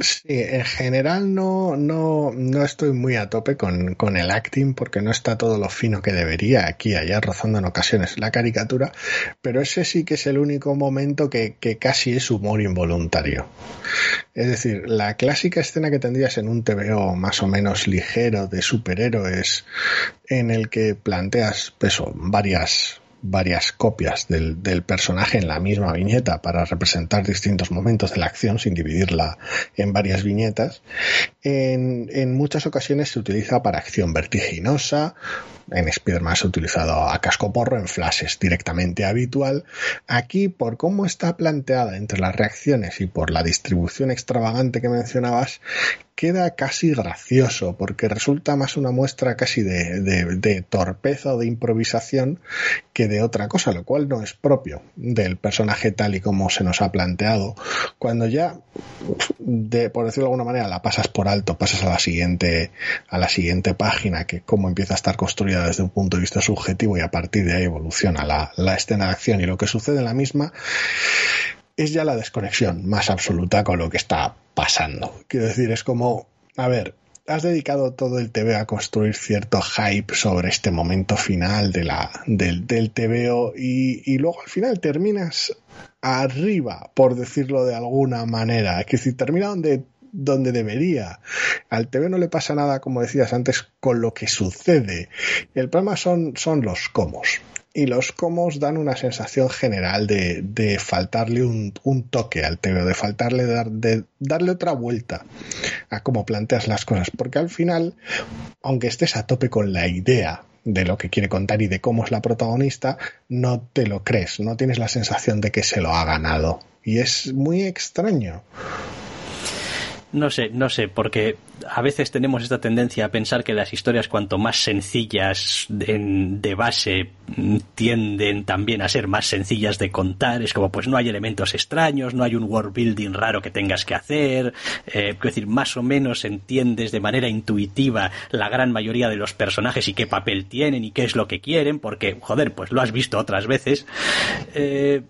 Sí, en general no, no, no estoy muy a tope con, con, el acting porque no está todo lo fino que debería aquí, allá, rozando en ocasiones la caricatura, pero ese sí que es el único momento que, que casi es humor involuntario. Es decir, la clásica escena que tendrías en un TVO más o menos ligero de superhéroes en el que planteas pues, varias varias copias del, personaje en la misma viñeta para representar distintos momentos de la acción sin dividirla en varias viñetas. En, muchas ocasiones se utiliza para acción vertiginosa. En Spider-Man se ha utilizado a casco porro, en flashes directamente habitual. Aquí, por cómo está planteada entre las reacciones y por la distribución extravagante que mencionabas, queda casi gracioso, porque resulta más una muestra casi de, de, de, torpeza o de improvisación que de otra cosa, lo cual no es propio del personaje tal y como se nos ha planteado. Cuando ya, de, por decirlo de alguna manera, la pasas por alto, pasas a la siguiente, a la siguiente página, que como empieza a estar construida desde un punto de vista subjetivo y a partir de ahí evoluciona la, la escena de acción y lo que sucede en la misma, es ya la desconexión más absoluta con lo que está pasando. Quiero decir, es como, a ver, has dedicado todo el TV a construir cierto hype sobre este momento final de la, del, del TVO y, y luego al final terminas arriba, por decirlo de alguna manera. Es decir, termina donde donde debería. Al TV no le pasa nada, como decías antes, con lo que sucede. El problema son, son los comos y los comos dan una sensación general de, de faltarle un, un, toque al TV, de faltarle dar, de darle otra vuelta a cómo planteas las cosas, porque al final, aunque estés a tope con la idea de lo que quiere contar y de cómo es la protagonista, no te lo crees, no tienes la sensación de que se lo ha ganado. Y es muy extraño. No sé, no sé, porque a veces tenemos esta tendencia a pensar que las historias cuanto más sencillas de, de, base tienden también a ser más sencillas de contar. Es como pues no hay elementos extraños, no hay un world building raro que tengas que hacer. Eh, es decir, más o menos entiendes de manera intuitiva la gran mayoría de los personajes y qué papel tienen y qué es lo que quieren, porque joder, pues lo has visto otras veces. Eh,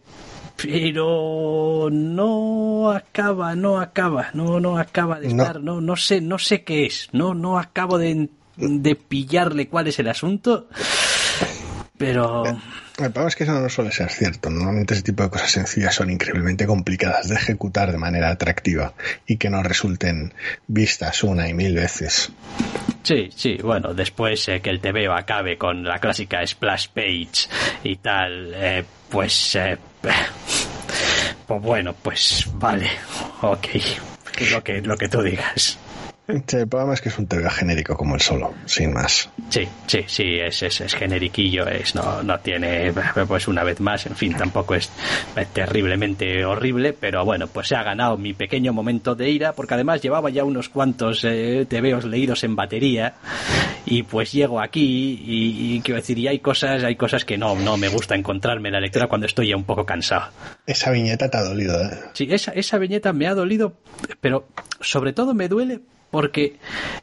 pero no acaba, no acaba, no, no acaba de estar, no, no, no sé, no sé qué es, no, no acabo de, de pillarle cuál es el asunto, pero... El problema es que eso no suele ser cierto. Normalmente ese tipo de cosas sencillas son increíblemente complicadas de ejecutar de manera atractiva y que no resulten vistas una y mil veces. Sí, sí, bueno, después eh, que el TVO acabe con la clásica splash page y tal, eh, pues, eh, pues bueno, pues vale, ok, lo que, lo que tú digas. Sí, el problema es que es un TV genérico como el solo, sin más. Sí, sí, sí, es, es, es generiquillo, es, no, no tiene, pues una vez más, en fin, tampoco es terriblemente horrible, pero bueno, pues se ha ganado mi pequeño momento de ira, porque además llevaba ya unos cuantos eh, TVOs leídos en batería, y pues llego aquí, y, y, quiero decir, y hay cosas, hay cosas que no, no me gusta encontrarme en la lectura cuando estoy ya un poco cansado. Esa viñeta te ha dolido, ¿eh? Sí, esa, esa viñeta me ha dolido, pero sobre todo me duele porque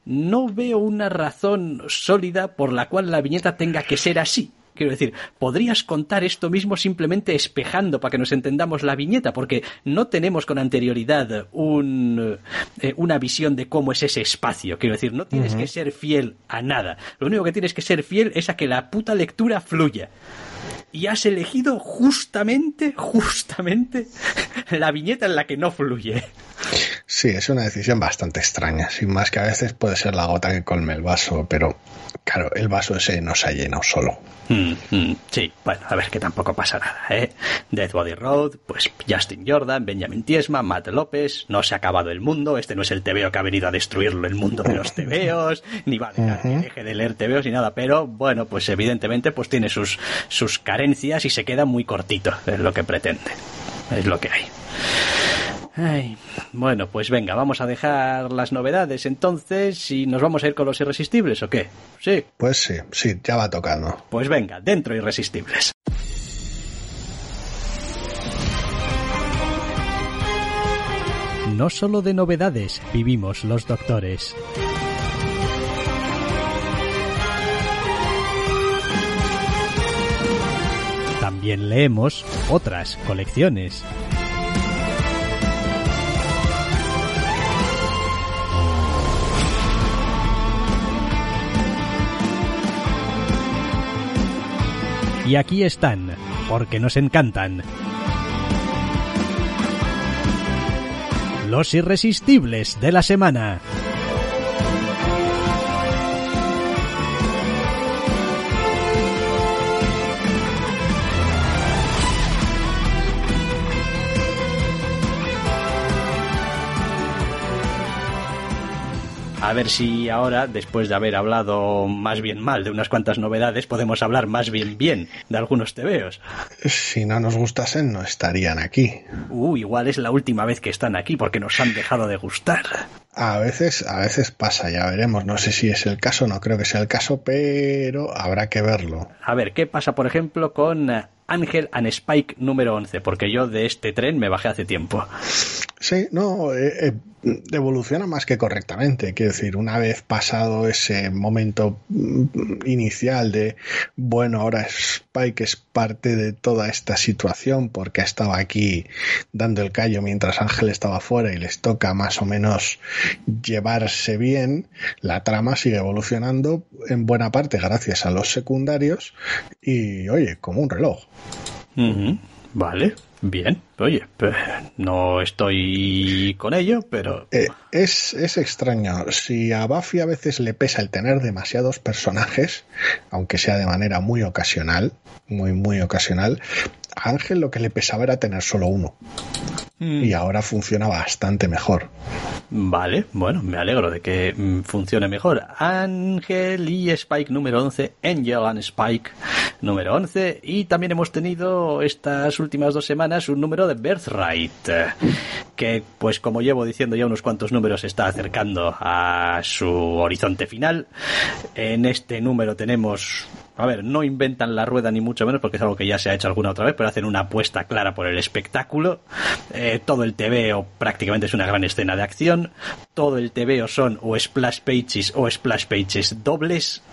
no veo una razón sólida por la cual la viñeta tenga que ser así. Quiero decir, podrías contar esto mismo simplemente espejando para que nos entendamos la viñeta, porque no tenemos con anterioridad un, eh, una visión de cómo es ese espacio. Quiero decir, no tienes uh -huh. que ser fiel a nada. Lo único que tienes que ser fiel es a que la puta lectura fluya y has elegido justamente, justamente la viñeta en la que no fluye. Sí, es una decisión bastante extraña, sin más que a veces puede ser la gota que colme el vaso, pero claro, el vaso ese no se ha llenado solo. Mm, mm, sí, bueno, a ver que tampoco pasa nada, ¿eh? Death Body Road, pues Justin Jordan, Benjamin Tiesma, Matt López, no se ha acabado el mundo, este no es el TVO que ha venido a destruirlo el mundo de los TVOs, ni va a dejar que deje de leer TVOs ni nada, pero bueno, pues evidentemente pues tiene sus, sus carencias y se queda muy cortito, es lo que pretende, es lo que hay. Ay, bueno, pues venga, vamos a dejar las novedades entonces y nos vamos a ir con los irresistibles o qué? Sí, Pues sí, sí, ya va tocando. pues venga, dentro irresistibles. No solo de novedades vivimos los doctores. También leemos otras colecciones. Y aquí están, porque nos encantan. Los irresistibles de la semana. A ver si ahora, después de haber hablado más bien mal de unas cuantas novedades, podemos hablar más bien bien de algunos tebeos. Si no nos gustasen, no estarían aquí. Uh, igual es la última vez que están aquí porque nos han dejado de gustar. A veces, a veces pasa, ya veremos. No sé si es el caso, no creo que sea el caso, pero habrá que verlo. A ver, ¿qué pasa, por ejemplo, con eh, Ángel and Spike número 11? Porque yo de este tren me bajé hace tiempo. Sí, no, eh, eh, evoluciona más que correctamente. Quiero decir, una vez pasado ese momento mm, inicial de, bueno, ahora Spike es parte de toda esta situación porque estaba aquí dando el callo mientras Ángel estaba fuera y les toca más o menos llevarse bien, la trama sigue evolucionando en buena parte gracias a los secundarios y, oye, como un reloj. Vale, bien. Oye, no estoy con ello, pero... Eh, es, es extraño. Si a Buffy a veces le pesa el tener demasiados personajes, aunque sea de manera muy ocasional, muy, muy ocasional, a Ángel lo que le pesaba era tener solo uno. Mm, Y ahora funciona bastante mejor. Vale, bueno, me alegro de que mm, funcione mejor. Ángel y Spike número 11, Angel and Spike número 11. Y también hemos tenido estas últimas dos semanas un número de Birthright, que pues como llevo diciendo ya unos cuantos números está acercando a su horizonte final. En este número tenemos a ver, no inventan la rueda ni mucho menos porque es algo que ya se ha hecho alguna otra vez, pero hacen una apuesta clara por el espectáculo. Eh, todo el TVO prácticamente es una gran escena de acción. Todo el TVO son o splash pages o splash pages dobles.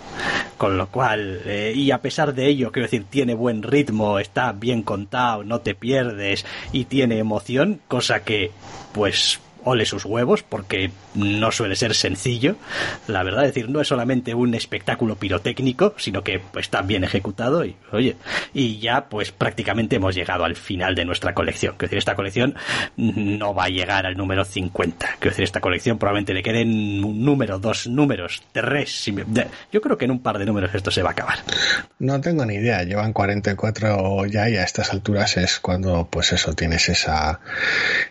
Con lo cual, eh, y a pesar de ello, quiero decir, tiene buen ritmo, está bien contado, no te pierdes y tiene emoción, cosa que, pues, ole sus huevos porque no suele ser sencillo. La verdad, es decir, no es solamente un espectáculo pirotécnico, sino que pues, está bien ejecutado y, oye, y ya pues prácticamente hemos llegado al final de nuestra colección. Quiero decir, esta colección no va a llegar al número 50. Quiero decir, esta colección probablemente le queden un número, dos números, tres. Yo creo que en un par de números esto se va a acabar. No tengo ni idea, llevan 44 ya y a estas alturas es cuando pues eso tienes esa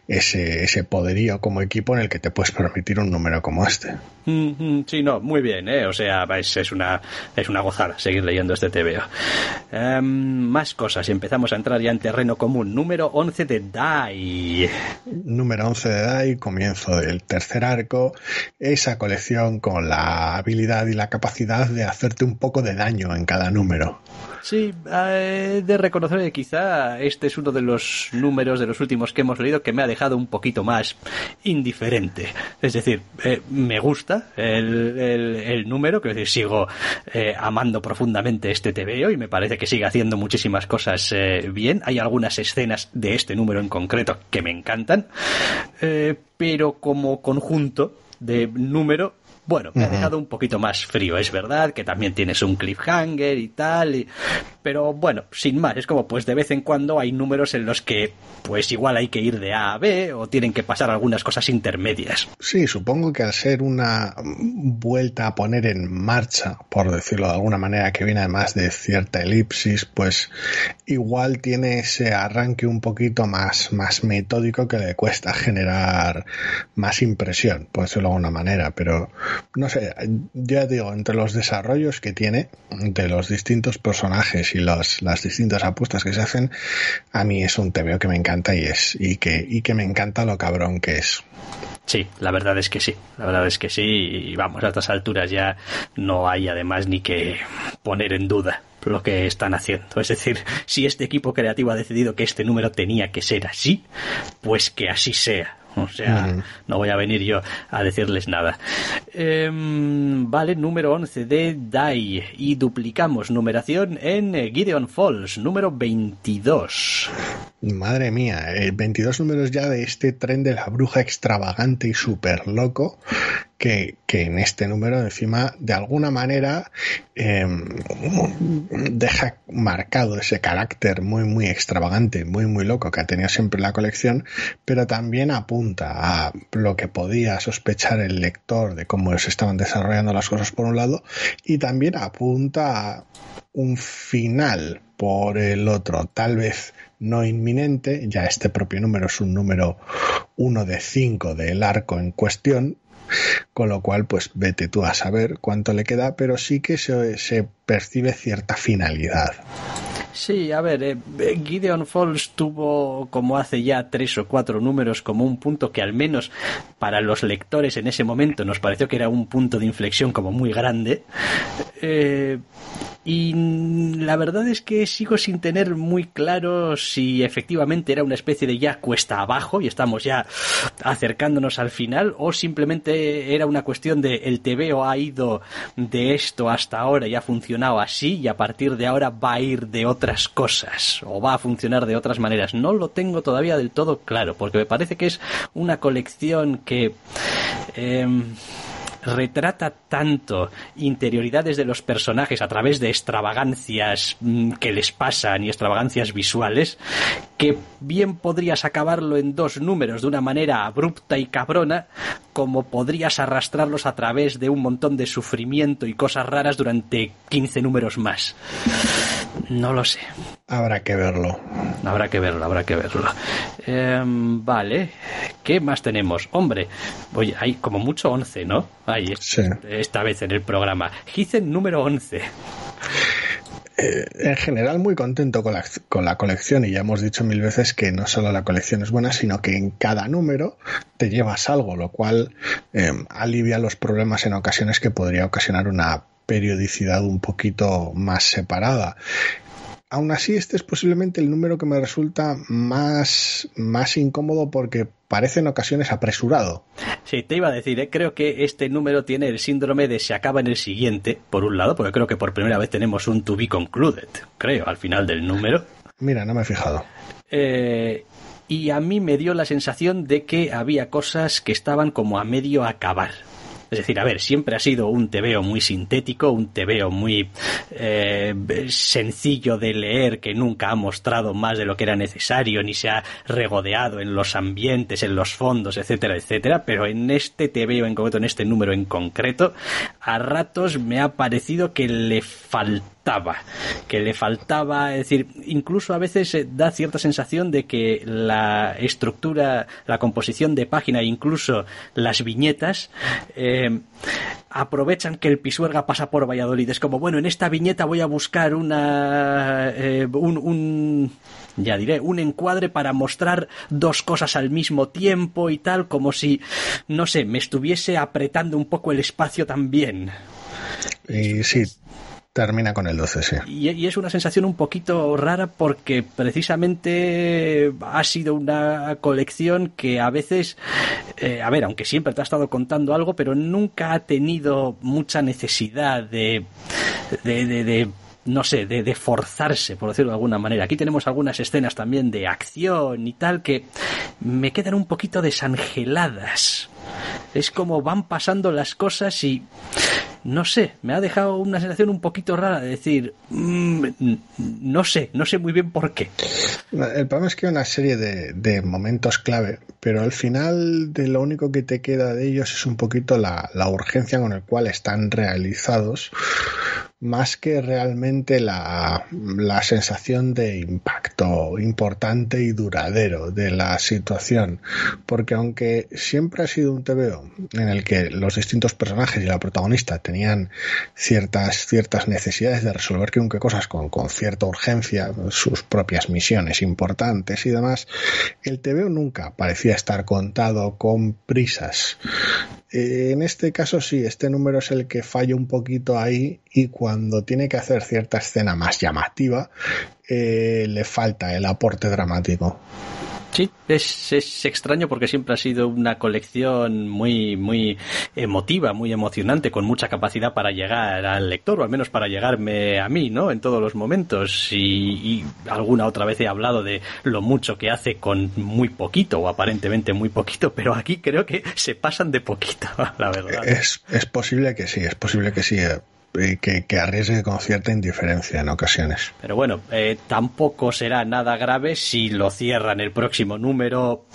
ese, ese poderío como equipo en el que te puedes permitir un número como este. Sí, no, muy bien, ¿eh? O sea, es, es una, es una gozada seguir leyendo este TVO. Em, más cosas, empezamos a entrar ya en terreno común. Número 11 de Die. Número 11 de DAI, comienzo del tercer arco, esa colección con la habilidad y la capacidad de hacerte un poco de daño en cada número. Sí, eh, de reconocer que quizá este es uno de los números de los últimos que hemos leído que me ha dejado un poquito más indiferente. Es decir, eh, me gusta el, el- número, que sigo eh, amando profundamente este TVO y me parece que sigue haciendo muchísimas cosas eh, bien. Hay algunas escenas de este número en concreto que me encantan, pero como conjunto de número bueno, me ha dejado un poquito más frío. Es verdad que también tienes un cliffhanger y tal, y- pero bueno, sin más, es como pues de vez en cuando hay números en los que pues igual hay que ir de A a B o tienen que pasar algunas cosas intermedias. Sí, supongo que al ser una vuelta a poner en marcha, por decirlo de alguna manera, que viene además de cierta elipsis, pues igual tiene ese arranque un poquito más, más metódico que le cuesta generar más impresión, por decirlo de alguna manera. Pero no sé, ya digo, entre los desarrollos que tiene, de los distintos personajes y los, las distintas apuestas que se hacen, a mí es un TVO que me encanta y es, y que, y que me encanta lo cabrón que es. Sí, la verdad es que sí, la verdad es que sí, y vamos, a estas alturas ya no hay además ni que poner en duda lo que están haciendo. Es decir, si este equipo creativo ha decidido que este número tenía que ser así, pues que así sea. O sea, no voy a venir yo a decirles nada. Em, vale, número 11 de DAI. Y duplicamos numeración en eh, Gideon Falls, número 22. Madre mía, eh, 22 números ya de este tren de la bruja extravagante y súper loco que, en este número encima de alguna manera eh, deja marcado ese carácter muy muy extravagante, muy muy loco que ha tenido siempre la colección, pero también apunta a lo que podía sospechar el lector de cómo se estaban desarrollando las cosas por un lado y también apunta a un final por el otro, tal vez no inminente, ya este propio número es un número uno de cinco del arco en cuestión, con lo cual pues vete tú a saber cuánto le queda, pero sí que se, se percibe cierta finalidad. Sí, a ver, eh, Gideon Falls tuvo como hace ya tres o cuatro números como un punto que al menos para los lectores en ese momento nos pareció que era un punto de inflexión como muy grande. Eh, y la verdad es que sigo sin tener muy claro si efectivamente era una especie de ya cuesta abajo y estamos ya acercándonos al final o simplemente era una cuestión de el TVO ha ido de esto hasta ahora y ha funcionado así y a partir de ahora va a ir de otras cosas o va a funcionar de otras maneras. No lo tengo todavía del todo claro porque me parece que es una colección que... em, retrata tanto interioridades de los personajes a través de extravagancias mm, que les pasan y extravagancias visuales que bien podrías acabarlo en dos números de una manera abrupta y cabrona como podrías arrastrarlos a través de un montón de sufrimiento y cosas raras durante 15 números más. No lo sé. Habrá que verlo. Habrá que verlo, habrá que verlo. Em, vale. ¿Qué más tenemos? Hombre, oye, hay como mucho 11, ¿no? Hay Sí. esta vez en el programa. Gizen número 11. Eh, en general muy contento con la, con la colección y ya hemos dicho mil veces que no solo la colección es buena, sino que en cada número te llevas algo, lo cual eh, alivia los problemas en ocasiones que podría ocasionar una periodicidad un poquito más separada. Aún así, este es posiblemente el número que me resulta más, más incómodo porque parece en ocasiones apresurado. Sí, te iba a decir, ¿eh? creo que este número tiene el síndrome de se acaba en el siguiente, por un lado, porque creo que por primera vez tenemos un to be concluded, creo, al final del número. Mira, no me he fijado. Eh, y a mí me dio la sensación de que había cosas que estaban como a medio acabar. Es decir, a ver, siempre ha sido un tebeo muy sintético, un tebeo muy eh, sencillo de leer que nunca ha mostrado más de lo que era necesario, ni se ha regodeado en los ambientes, en los fondos, etcétera, etcétera. Pero en este tebeo en concreto, en este número en concreto, a ratos me ha parecido que le que le faltaba, es decir, incluso a veces eh, da cierta sensación de que la estructura, la composición de página, incluso las viñetas, eh, aprovechan que el Pisuerga pasa por Valladolid. Es como, bueno, en esta viñeta voy a buscar una, eh, un, un, ya diré, un encuadre para mostrar dos cosas al mismo tiempo y tal, como si, no sé, me estuviese apretando un poco el espacio también. Y sí, termina con el 12, sí. Y, es una sensación un poquito rara porque precisamente ha sido una colección que a veces, eh, a ver, aunque siempre te ha estado contando algo, pero nunca ha tenido mucha necesidad de, de, de, no sé, de, forzarse, por decirlo de alguna manera. Aquí tenemos algunas escenas también de acción y tal que me quedan un poquito desangeladas. Es como van pasando las cosas y no sé, me ha dejado una sensación un poquito rara de decir, mm, no sé, no sé muy bien por qué. El problema es que hay una serie de, momentos clave, pero al final de lo único que te queda de ellos es un poquito la, la urgencia con el cual están realizados más que realmente la, la, sensación de impacto importante y duradero de la situación. Porque aunque siempre ha sido un TVO en el que los distintos personajes y la protagonista tenían ciertas, ciertas necesidades de resolver que aunque cosas con, con cierta urgencia, sus propias misiones importantes y demás, el TVO nunca parecía estar contado con prisas. Eh, en este caso sí, este número es el que falla un poquito ahí y cuando tiene que hacer cierta escena más llamativa, eh, le falta el aporte dramático. Sí, es, es, extraño porque siempre ha sido una colección muy, muy emotiva, muy emocionante, con mucha capacidad para llegar al lector, o al menos para llegarme a mí, ¿no? En todos los momentos. Y, y alguna otra vez he hablado de lo mucho que hace con muy poquito, o aparentemente muy poquito, pero aquí creo que se pasan de poquito, la verdad. Es, es posible que sí, es posible que sí que, que, arriesgue con cierta indiferencia en ocasiones. Pero bueno, eh, tampoco será nada grave si lo cierran el próximo número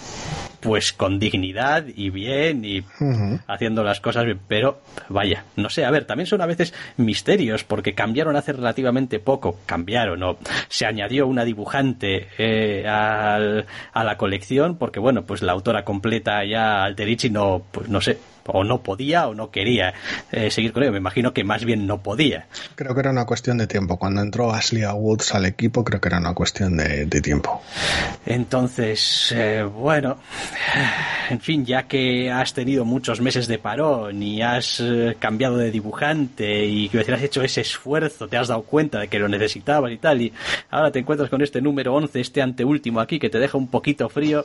pues con dignidad y bien y uh -huh. haciendo las cosas bien. Pero vaya, no sé, a ver, también son a veces misterios porque cambiaron hace relativamente poco, cambiaron o se añadió una dibujante eh, al, a la colección porque bueno, pues la autora completa ya Alterici no, pues no sé, o no podía o no quería eh, seguir con ello. Me imagino que más bien no podía. Creo que era una cuestión de tiempo. Cuando entró Ashley Woods al equipo, creo que era una cuestión de, de tiempo. Entonces, eh, bueno, en fin, ya que has tenido muchos meses de parón y has eh, cambiado de dibujante y que has hecho ese esfuerzo, te has dado cuenta de que lo necesitabas y tal, y ahora te encuentras con este número 11, este anteúltimo aquí, que te deja un poquito frío,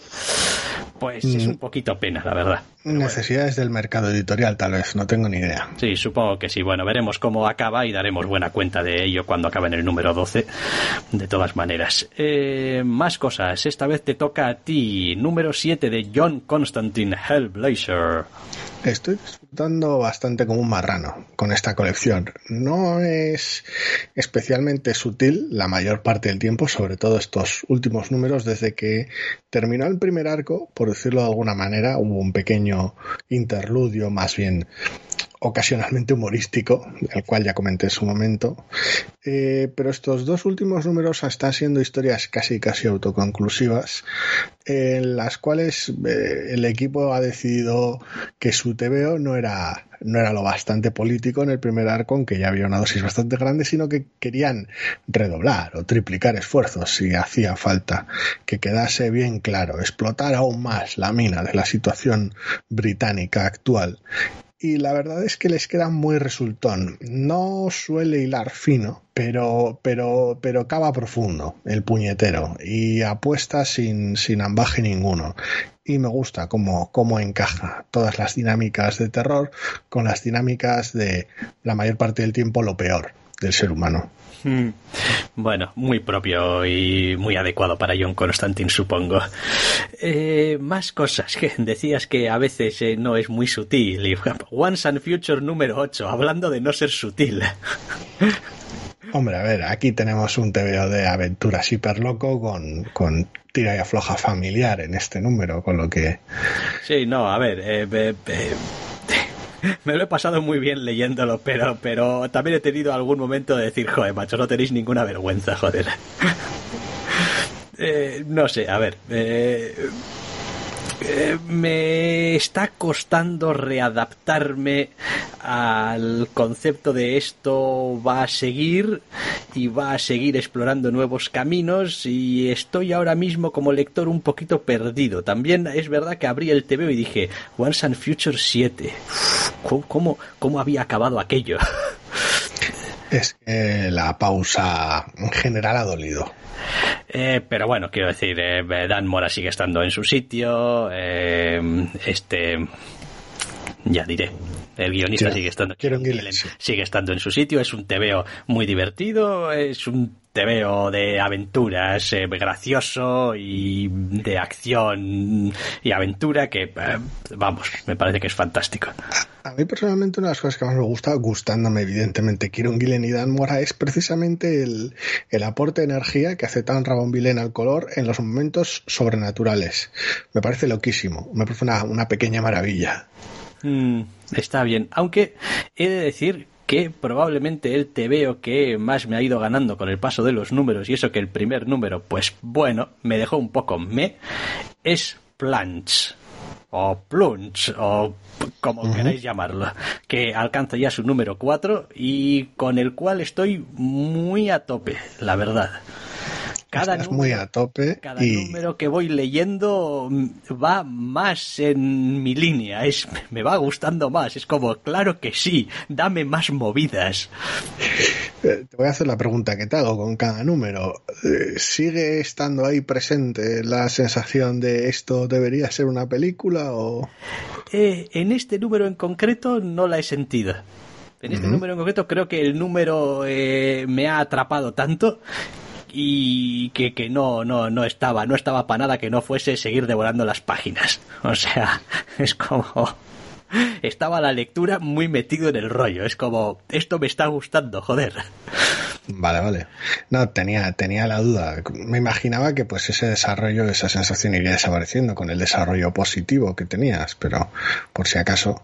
pues mm. es un poquito pena, la verdad. Necesidades bueno. del mercado editorial, tal vez, no tengo ni idea. Sí, supongo que sí. Bueno, veremos cómo acaba y daremos buena cuenta de ello cuando acabe en el número 12, de todas maneras. Eh, más cosas, esta vez te toca a ti, número 7 de John Constantine Hellblazer. Estoy disfrutando bastante como un marrano con esta colección. No es especialmente sutil la mayor parte del tiempo, sobre todo estos últimos números, desde que terminó el primer arco, por decirlo de alguna manera, hubo un pequeño interludio más bien ocasionalmente humorístico, el cual ya comenté en su momento. Eh, pero estos dos últimos números están siendo historias casi casi autoconclusivas, en las cuales eh, el equipo ha decidido que su TVO no era no era lo bastante político en el primer arco, aunque ya había una dosis bastante grande, sino que querían redoblar o triplicar esfuerzos si hacía falta, que quedase bien claro, explotar aún más la mina de la situación británica actual y la verdad es que les queda muy resultón. No suele hilar fino, pero, pero, pero cava profundo el puñetero y apuesta sin, sin ambaje ninguno. Y me gusta cómo, cómo encaja todas las dinámicas de terror con las dinámicas de la mayor parte del tiempo lo peor del ser humano. Bueno, muy propio y muy adecuado para John Constantine, supongo. Eh, más cosas que decías que a veces eh, no es muy sutil. Once and Future número 8, hablando de no ser sutil. Hombre, a ver, aquí tenemos un TVO de aventuras hiper loco con, con tira y afloja familiar en este número, con lo que... Sí, no, a ver, eh, eh me lo he pasado muy bien leyéndolo, pero, pero también he tenido algún momento de decir, joder, macho, no tenéis ninguna vergüenza, joder. eh, no sé, a ver. Eh, eh, me está costando readaptarme al concepto de esto va a seguir y va a seguir explorando nuevos caminos y estoy ahora mismo como lector un poquito perdido. También es verdad que abrí el TV y dije Once and Future 7. ¿Cómo, cómo, cómo había acabado aquello? Es que la pausa en general ha dolido. Eh, pero bueno, quiero decir, eh, Dan Mora sigue estando en su sitio. Eh, este ya diré. El guionista sigue estando Gillen sigue estando en su sitio, es un TVO muy divertido, es un TVO de aventuras eh, gracioso y de acción y aventura que, eh, vamos, me parece que es fantástico. A mí personalmente una de las cosas que más me gusta, gustándome evidentemente Kieron Gillen y Dan Mora, es precisamente el, el aporte de energía que hace tan Rabon Villain al color en los momentos sobrenaturales. Me parece loquísimo, me parece una, una pequeña maravilla. Mm, está bien, aunque he de decir que probablemente el TVO que más me ha ido ganando con el paso de los números y eso que el primer número, pues bueno, me dejó un poco me, es Plunge o Plunge o como queráis llamarlo, que alcanza ya su número 4 y con el cual estoy muy a tope, la verdad. Cada Estás número- muy a tope cada y número que voy leyendo va más en mi línea, es me va gustando más, es como claro que sí, dame más movidas. eh, te voy a hacer la pregunta que te hago con cada número. Eh, ¿Sigue estando ahí presente la sensación de esto debería ser una película o...? Eh, en este número en concreto no la he sentido. En este número en concreto creo que el número eh, me ha atrapado tanto y que, que no, no, no estaba, no estaba para nada que no fuese seguir devorando las páginas. O sea, es como estaba la lectura muy metido en el rollo. Es como, esto me está gustando, joder. Vale, vale. No, tenía, tenía la duda. Me imaginaba que pues ese desarrollo, esa sensación iría desapareciendo con el desarrollo positivo que tenías, pero por si acaso.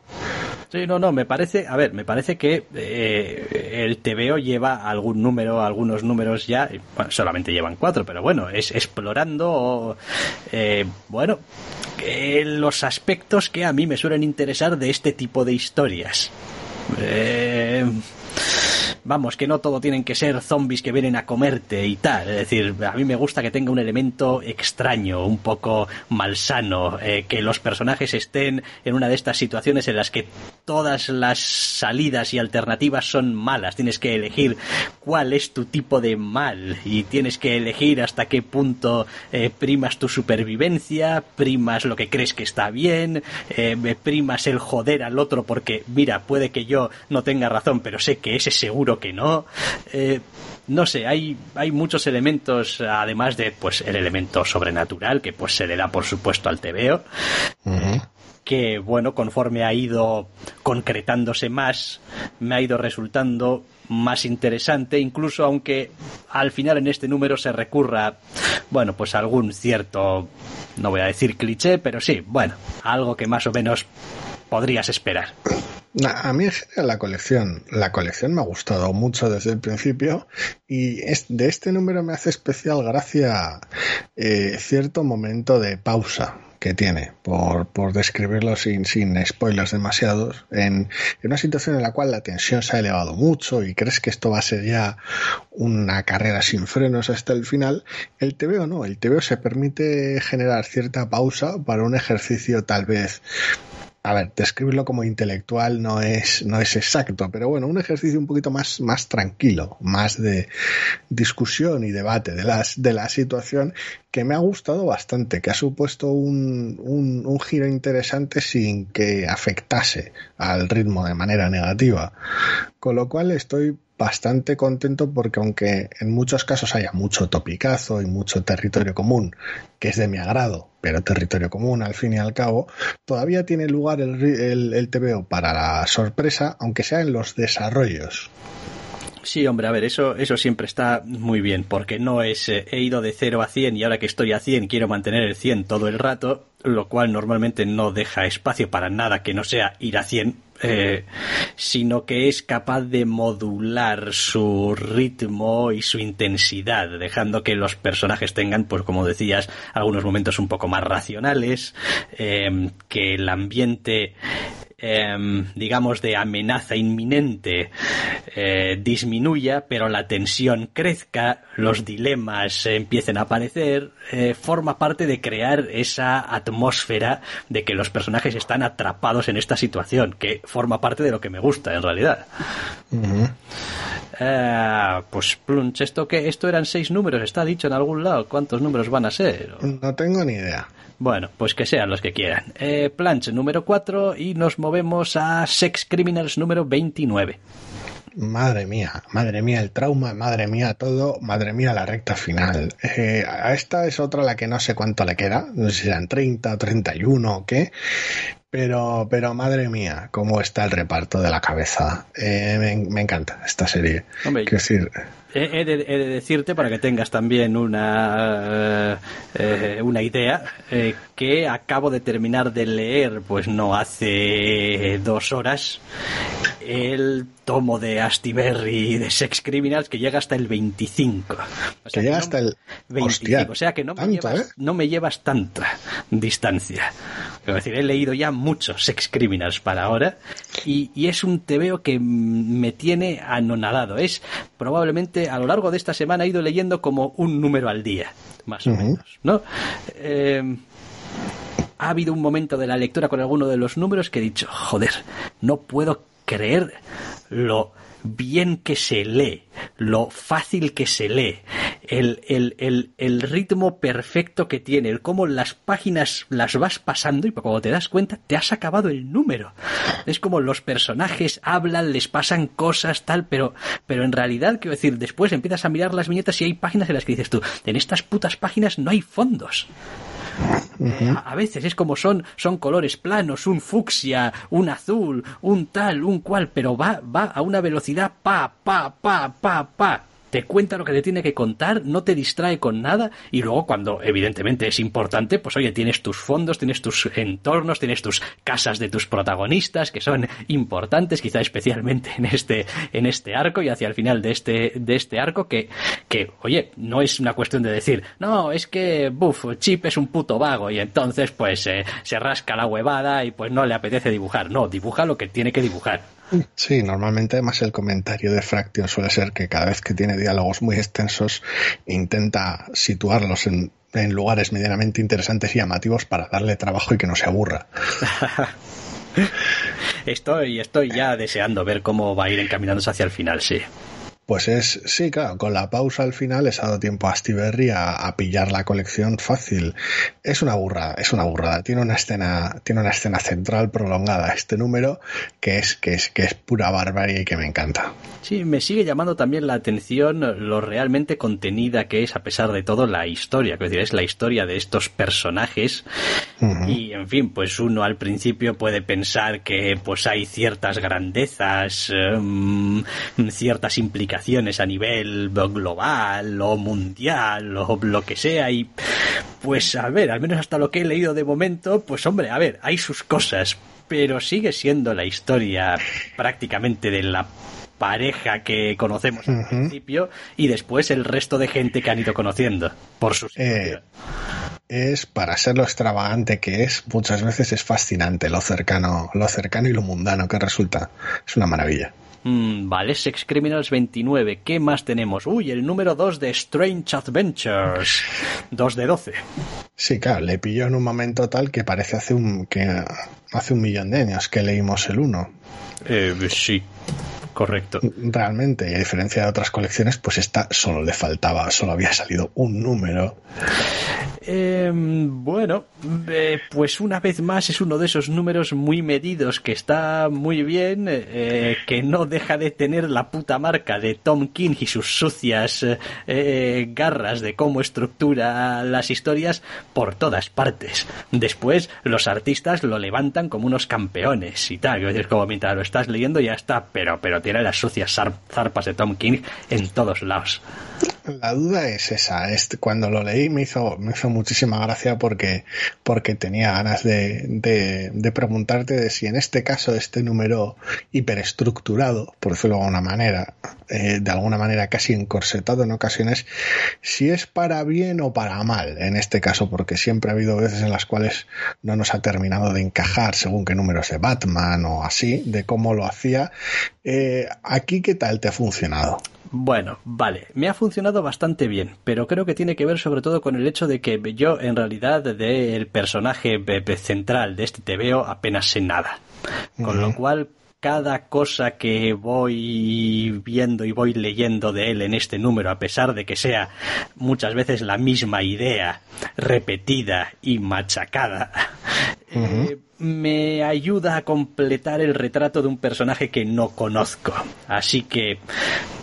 Sí, no, no, me parece, a ver, me parece que eh, el TVO lleva algún número, algunos números ya, bueno, solamente llevan cuatro, pero bueno, es explorando, eh, bueno, los aspectos que a mí me suelen interesar de este tipo de historias. Eh, vamos, que no todo tienen que ser zombies que vienen a comerte y tal. Es decir, a mí me gusta que tenga un elemento extraño, un poco malsano, eh, que los personajes estén en una de estas situaciones en las que todas las salidas y alternativas son malas. Tienes que elegir cuál es tu tipo de mal y tienes que elegir hasta qué punto eh, primas tu supervivencia, primas lo que crees que está bien, eh, primas el joder al otro porque, mira, puede que yo no tenga razón, pero sé que ese seguro que no. Eh, no sé, hay, hay muchos elementos, además de pues el elemento sobrenatural, que pues se le da por supuesto al TVO, que bueno, conforme ha ido concretándose más, me ha ido resultando más interesante, incluso aunque al final en este número se recurra, bueno, pues a algún cierto, no voy a decir cliché, pero sí, bueno, algo que más o menos podrías esperar. A mí en general la colección, la colección me ha gustado mucho desde el principio y es- de este número me hace especial gracia eh, cierto momento de pausa que tiene, por, por describirlo sin, sin spoilers demasiados, en, en una situación en la cual la tensión se ha elevado mucho y crees que esto va a ser ya una carrera sin frenos hasta el final, el TVO no, el TVO se permite generar cierta pausa para un ejercicio tal vez a ver, describirlo como intelectual no es, no es exacto, pero bueno, un ejercicio un poquito más, más tranquilo, más de discusión y debate de, las, de la situación que me ha gustado bastante, que ha supuesto un, un, un giro interesante sin que afectase al ritmo de manera negativa. Con lo cual estoy bastante contento porque aunque en muchos casos haya mucho topicazo y mucho territorio común, que es de mi agrado, pero territorio común al fin y al cabo, todavía tiene lugar el, el, para la sorpresa, aunque sea en los desarrollos. Sí, hombre, a ver, eso, eso siempre está muy bien, porque no es eh, he ido de 0 a 100 y ahora que estoy a 100 quiero mantener el 100 todo el rato, lo cual normalmente no deja espacio para nada que no sea ir a 100, eh, sino que es capaz de modular su ritmo y su intensidad, dejando que los personajes tengan, pues como decías, algunos momentos un poco más racionales, eh, que el ambiente em, digamos, de amenaza inminente eh, disminuya, pero la tensión crezca, los dilemas empiecen a aparecer, eh, forma parte de crear esa atmósfera de que los personajes están atrapados en esta situación, que forma parte de lo que me gusta en realidad. Eh, pues Plunch, esto que esto eran seis números, está dicho en algún lado. ¿Cuántos números van a ser? No tengo ni idea. Bueno, pues que sean los que quieran. Eh, Planche número 4 y nos movemos a Sex Criminals número 29. Madre mía, madre mía el trauma, madre mía todo, madre mía la recta final. Eh, a esta es otra la que no sé cuánto le queda, no sé si serán 30 o 31 o qué, pero, pero madre mía, cómo está el reparto de la cabeza. Eh, me, me encanta esta serie. Hombre, decir, He he de, he de decirte, para que tengas también una, eh, una idea, eh, que acabo de terminar de leer, pues no hace dos horas, el tomo de Astiberri de Sex Criminals que llega hasta el 25. O que no- llega hasta el... 25, Hostia, o sea que no me, tanto, llevas, ¿eh? no me llevas tanta distancia. Es decir, he leído ya muchos Sex Criminals para ahora y, y es un tebeo que me tiene anonadado. Es probablemente a lo largo de esta semana he ido leyendo como un número al día, más o menos, ¿no? Eh, ha habido un momento de la lectura con alguno de los números que he dicho, joder, no puedo creer lo bien que se lee, lo fácil que se lee, el, el, el, el ritmo perfecto que tiene, el cómo las páginas las vas pasando y cuando te das cuenta te has acabado el número. Es como los personajes hablan, les pasan cosas, tal, pero, pero en realidad, quiero decir, después empiezas a mirar las viñetas y hay páginas en las que dices tú, en estas putas páginas no hay fondos. A- A veces es como son, son colores planos, un fucsia, un azul, un tal, un cual, pero va, va a una velocidad pa, pa, pa, pa, pa. Te cuenta lo que te tiene que contar, no te distrae con nada y luego cuando evidentemente es importante, pues oye, tienes tus fondos, tienes tus entornos, tienes tus casas de tus protagonistas que son importantes, quizá especialmente en este, en este arco y hacia el final de este, de este arco que, que, oye, no es una cuestión de decir, no, es que, buf, Chip es un puto vago y entonces pues eh, se rasca la huevada y pues no le apetece dibujar. No, dibuja lo que tiene que dibujar. Sí, normalmente además el comentario de Fraction suele ser que cada vez que tiene diálogos muy extensos intenta situarlos en, en lugares medianamente interesantes y llamativos para darle trabajo y que no se aburra. Estoy, estoy ya deseando ver cómo va a ir encaminándose hacia el final, sí. Pues es, sí, claro, con la pausa al final les ha dado tiempo a Astiberri a, a pillar la colección fácil. Es una burrada, es una burrada. Tiene una escena, tiene una escena central prolongada este número que es, que es, que es pura barbarie y que me encanta. Sí, me sigue llamando también la atención lo realmente contenida que es, a pesar de todo, la historia. Es decir, es la historia de estos personajes. Y, en fin, pues uno al principio puede pensar que pues hay ciertas grandezas, em, ciertas implicaciones a nivel global o mundial o lo que sea. Y pues, a ver, al menos hasta lo que he leído de momento, pues hombre, a ver, hay sus cosas. Pero sigue siendo la historia prácticamente de la pareja que conocemos al principio y después el resto de gente que han ido conociendo por su Eh, es para ser lo extravagante que es, muchas veces es fascinante lo cercano, lo cercano y lo mundano que resulta. Es una maravilla. Mm, vale, Sex Criminals 29. ¿Qué más tenemos? Uy, el número 2 de Strange Adventures. 2 de 12. Sí, claro, le pilló en un momento tal que parece hace un, que hace un millón de años que leímos el 1. Eh, sí, correcto. Realmente, y a diferencia de otras colecciones, pues esta solo le faltaba, solo había salido un número. Eh, bueno, eh, pues una vez más es uno de esos números muy medidos que está muy bien, eh, que no deja de tener la puta marca de Tom King y sus sucias eh, garras de cómo estructura las historias por todas partes. Después los artistas lo levantan como unos campeones y tal, como mientras lo estás leyendo ya está, pero, pero tiene las sucias zar- zarpas de Tom King en todos lados. La duda es esa. Este, cuando lo leí me hizo, me hizo muchísima gracia porque, porque tenía ganas de, de, de preguntarte de si en este caso este número hiperestructurado, por decirlo de alguna manera, eh, de alguna manera casi encorsetado en ocasiones, si es para bien o para mal en este caso, porque siempre ha habido veces en las cuales no nos ha terminado de encajar según qué números de Batman o así, de cómo lo hacía. Eh, aquí, ¿qué tal te ha funcionado? Bueno, vale, me ha funcionado bastante bien, pero creo que tiene que ver sobre todo con el hecho de que yo en realidad del personaje be- be- central de este TVO apenas sé nada. Con lo cual cada cosa que voy viendo y voy leyendo de él en este número, a pesar de que sea muchas veces la misma idea repetida y machacada, eh, me ayuda a completar el retrato de un personaje que no conozco. Así que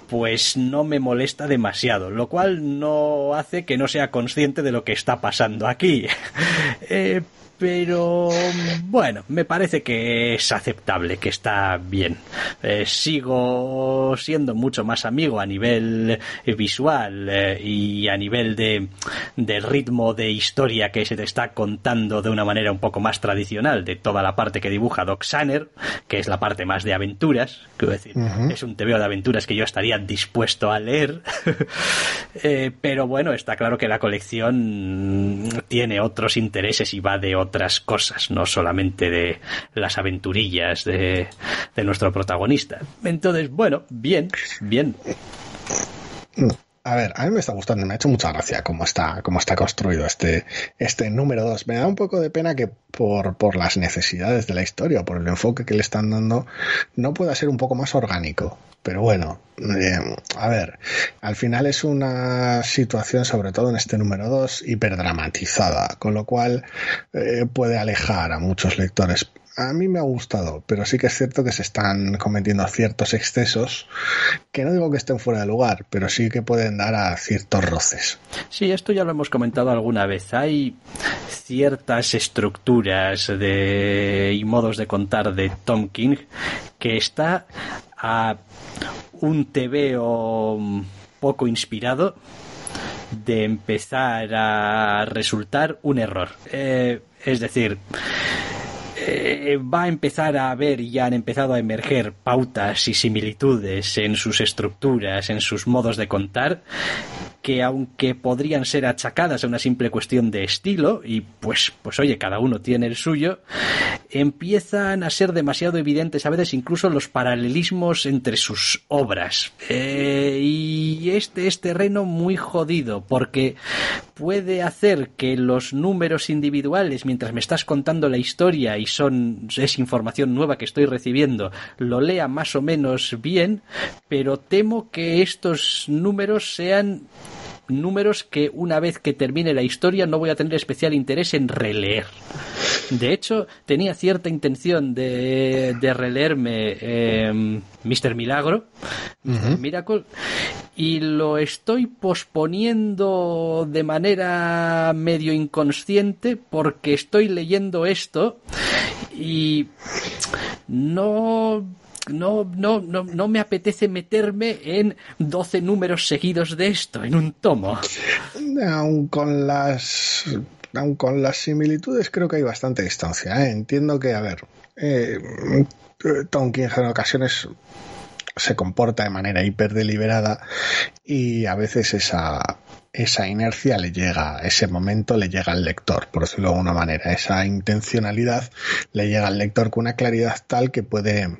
pues no me molesta demasiado, lo cual no hace que no sea consciente de lo que está pasando aquí. Eh, pero bueno, me parece que es aceptable, que está bien. Eh, sigo siendo mucho más amigo a nivel eh, visual eh, y a nivel de, de ritmo de historia que se te está contando de una manera un poco más tradicional de toda la parte que dibuja Doc Sanner, que es la parte más de aventuras, quiero decir, es un tebeo de aventuras que yo estaría dispuesto a leer, pero bueno, está claro que la colección tiene otros intereses y va de otras cosas, no solamente de las aventurillas de, de nuestro protagonista. Entonces, bueno, bien, bien. A ver, a mí me está gustando, me ha hecho mucha gracia cómo está, cómo está construido este, este número 2. Me da un poco de pena que por, por las necesidades de la historia, por el enfoque que le están dando, no pueda ser un poco más orgánico. Pero bueno, eh, a ver, al final es una situación, sobre todo en este número 2, hiperdramatizada, con lo cual eh, puede alejar a muchos lectores a mí me ha gustado, pero sí que es cierto que se están cometiendo ciertos excesos que no digo que estén fuera de lugar, pero sí que pueden dar a ciertos roces. Sí, esto ya lo hemos comentado alguna vez. Hay ciertas estructuras de, y modos de contar de Tom King que está a un tebeo poco inspirado de empezar a resultar un error. Eh, es decir, eh, va a empezar a haber y han empezado a emerger pautas y similitudes en sus estructuras, en sus modos de contar, que aunque podrían ser achacadas a una simple cuestión de estilo, y pues, pues oye, cada uno tiene el suyo, empiezan a ser demasiado evidentes a veces incluso los paralelismos entre sus obras. Eh, y este es terreno muy jodido, porque puede hacer que los números individuales, mientras me estás contando la historia y son, es información nueva que estoy recibiendo, lo lea más o menos bien, pero temo que estos números sean números que una vez que termine la historia no voy a tener especial interés en releer. De hecho, tenía cierta intención de, de releerme eh, Mr. Milagro, Mr. Miracle, y lo estoy posponiendo de manera medio inconsciente porque estoy leyendo esto y no no, no, no, no me apetece meterme en 12 números seguidos de esto, en un tomo. Aún con las aun con las similitudes creo que hay bastante distancia. ¿eh? Entiendo que, a ver, eh, Tom King en ocasiones se comporta de manera hiper deliberada y a veces esa, esa inercia le llega, ese momento le llega al lector, por decirlo de alguna manera. Esa intencionalidad le llega al lector con una claridad tal que puede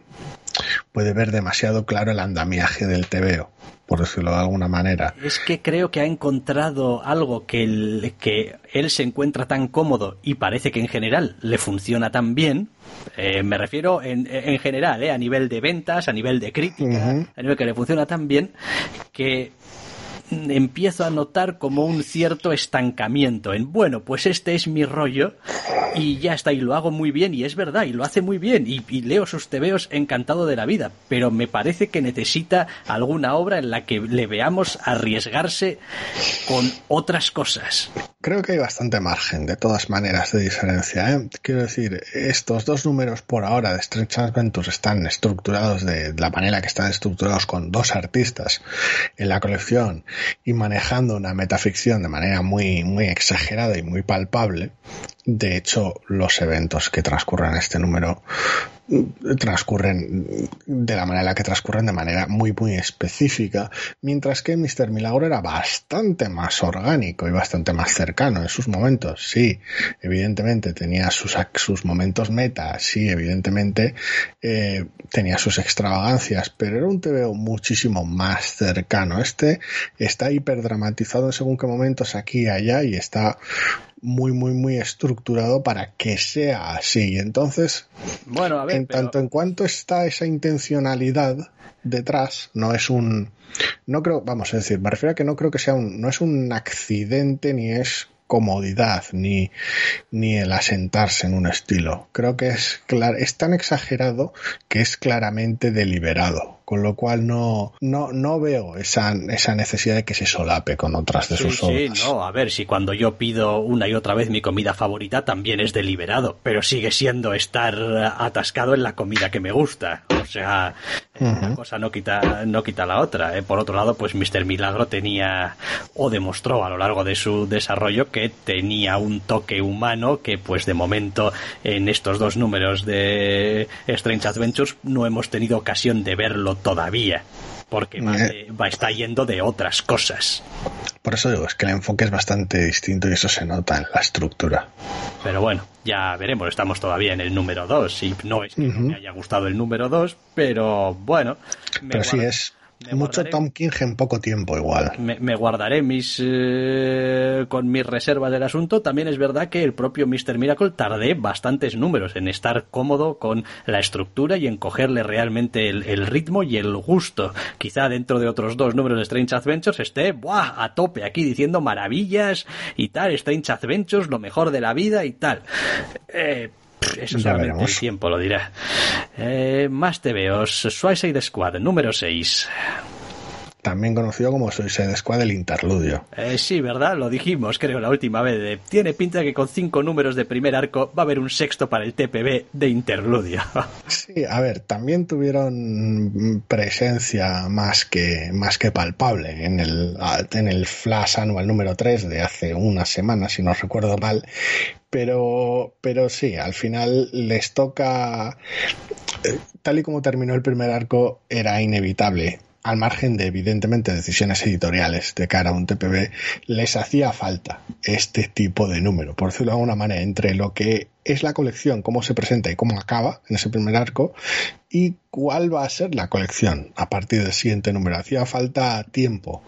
puede ver demasiado claro el andamiaje del tebeo, por decirlo de alguna manera. Es que creo que ha encontrado algo que, el, que él se encuentra tan cómodo y parece que en general le funciona tan bien. Eh, me refiero en, en general, eh, a nivel de ventas, a nivel de crítica, a nivel que le funciona tan bien que empiezo a notar como un cierto estancamiento en, bueno, pues este es mi rollo y ya está, y lo hago muy bien, y es verdad, y lo hace muy bien, y, y leo sus tebeos encantado de la vida, pero me parece que necesita alguna obra en la que le veamos arriesgarse con otras cosas. Creo que hay bastante margen, de todas maneras, de diferencia. ¿eh? Quiero decir, estos dos números por ahora de Strange Adventures están estructurados de la manera que están estructurados con dos artistas en la colección y manejando una metaficción de manera muy, muy exagerada y muy palpable. De hecho, los eventos que transcurren en este número transcurren de la manera en la que transcurren de manera muy muy específica mientras que Mr. Milagro era bastante más orgánico y bastante más cercano en sus momentos sí evidentemente tenía sus, sus momentos meta sí evidentemente eh, tenía sus extravagancias pero era un TVO muchísimo más cercano este está hiperdramatizado en según qué momentos aquí y allá y está muy, muy, muy estructurado para que sea así. Entonces, bueno, a ver, en pero- tanto en cuanto está esa intencionalidad detrás, no es un, no creo, vamos a decir, me refiero a que no creo que sea un, no es un accidente ni es comodidad ni, ni el asentarse en un estilo. Creo que es, clar- es tan exagerado que es claramente deliberado, con lo cual no, no, no veo esa, esa necesidad de que se solape con otras de Sí, sus sí, obras. no, a ver, si cuando yo pido una y otra vez mi comida favorita también es deliberado, pero sigue siendo estar atascado en la comida que me gusta. O sea, una cosa no quita, no quita la otra. eh. Por otro lado, pues Mr. Milagro tenía, o demostró a lo largo de su desarrollo, que tenía un toque humano que pues de momento en estos dos números de Strange Adventures no hemos tenido ocasión de verlo todavía. Porque va, Eh. de- va- está yendo de otras cosas. Por eso digo, es que el enfoque es bastante distinto y eso se nota en la estructura. Pero bueno, ya veremos, estamos todavía en el número 2 y no es que Ujú. me haya gustado el número 2, pero bueno. me Pero sí, es me mucho guardaré- Tom King en poco tiempo igual. Me, me guardaré mis eh, con mis reservas del asunto. También es verdad que el propio Mr. Miracle tardé bastantes números en estar cómodo con la estructura y en cogerle realmente el, el ritmo y el gusto. Quizá dentro de otros dos números de Strange Adventures esté ¡buah! a tope aquí diciendo maravillas y tal, Strange Adventures, lo mejor de la vida y tal. Eh, eso solamente el tiempo lo dirá. Eh, más TVOs, Suicide Squad, número 6. También conocido como Suicide Squad el interludio. Eh, sí, ¿verdad? Lo dijimos, creo, la última vez. de, Tiene pinta que con cinco números de primer arco va a haber un sexto para el TPB de interludio. Sí, a ver, también tuvieron presencia más que, más que palpable en el, en el Flash Anual número 3 de hace unas semanas, si no recuerdo mal. Pero, pero sí, al final les toca, eh, tal y como terminó el primer arco, era inevitable. Al margen de, evidentemente, decisiones editoriales de cara a un TPB, les hacía falta este tipo de número, por decirlo de alguna manera, entre lo que es la colección, cómo se presenta y cómo acaba en ese primer arco, y cuál va a ser la colección a partir del siguiente número. Hacía falta tiempo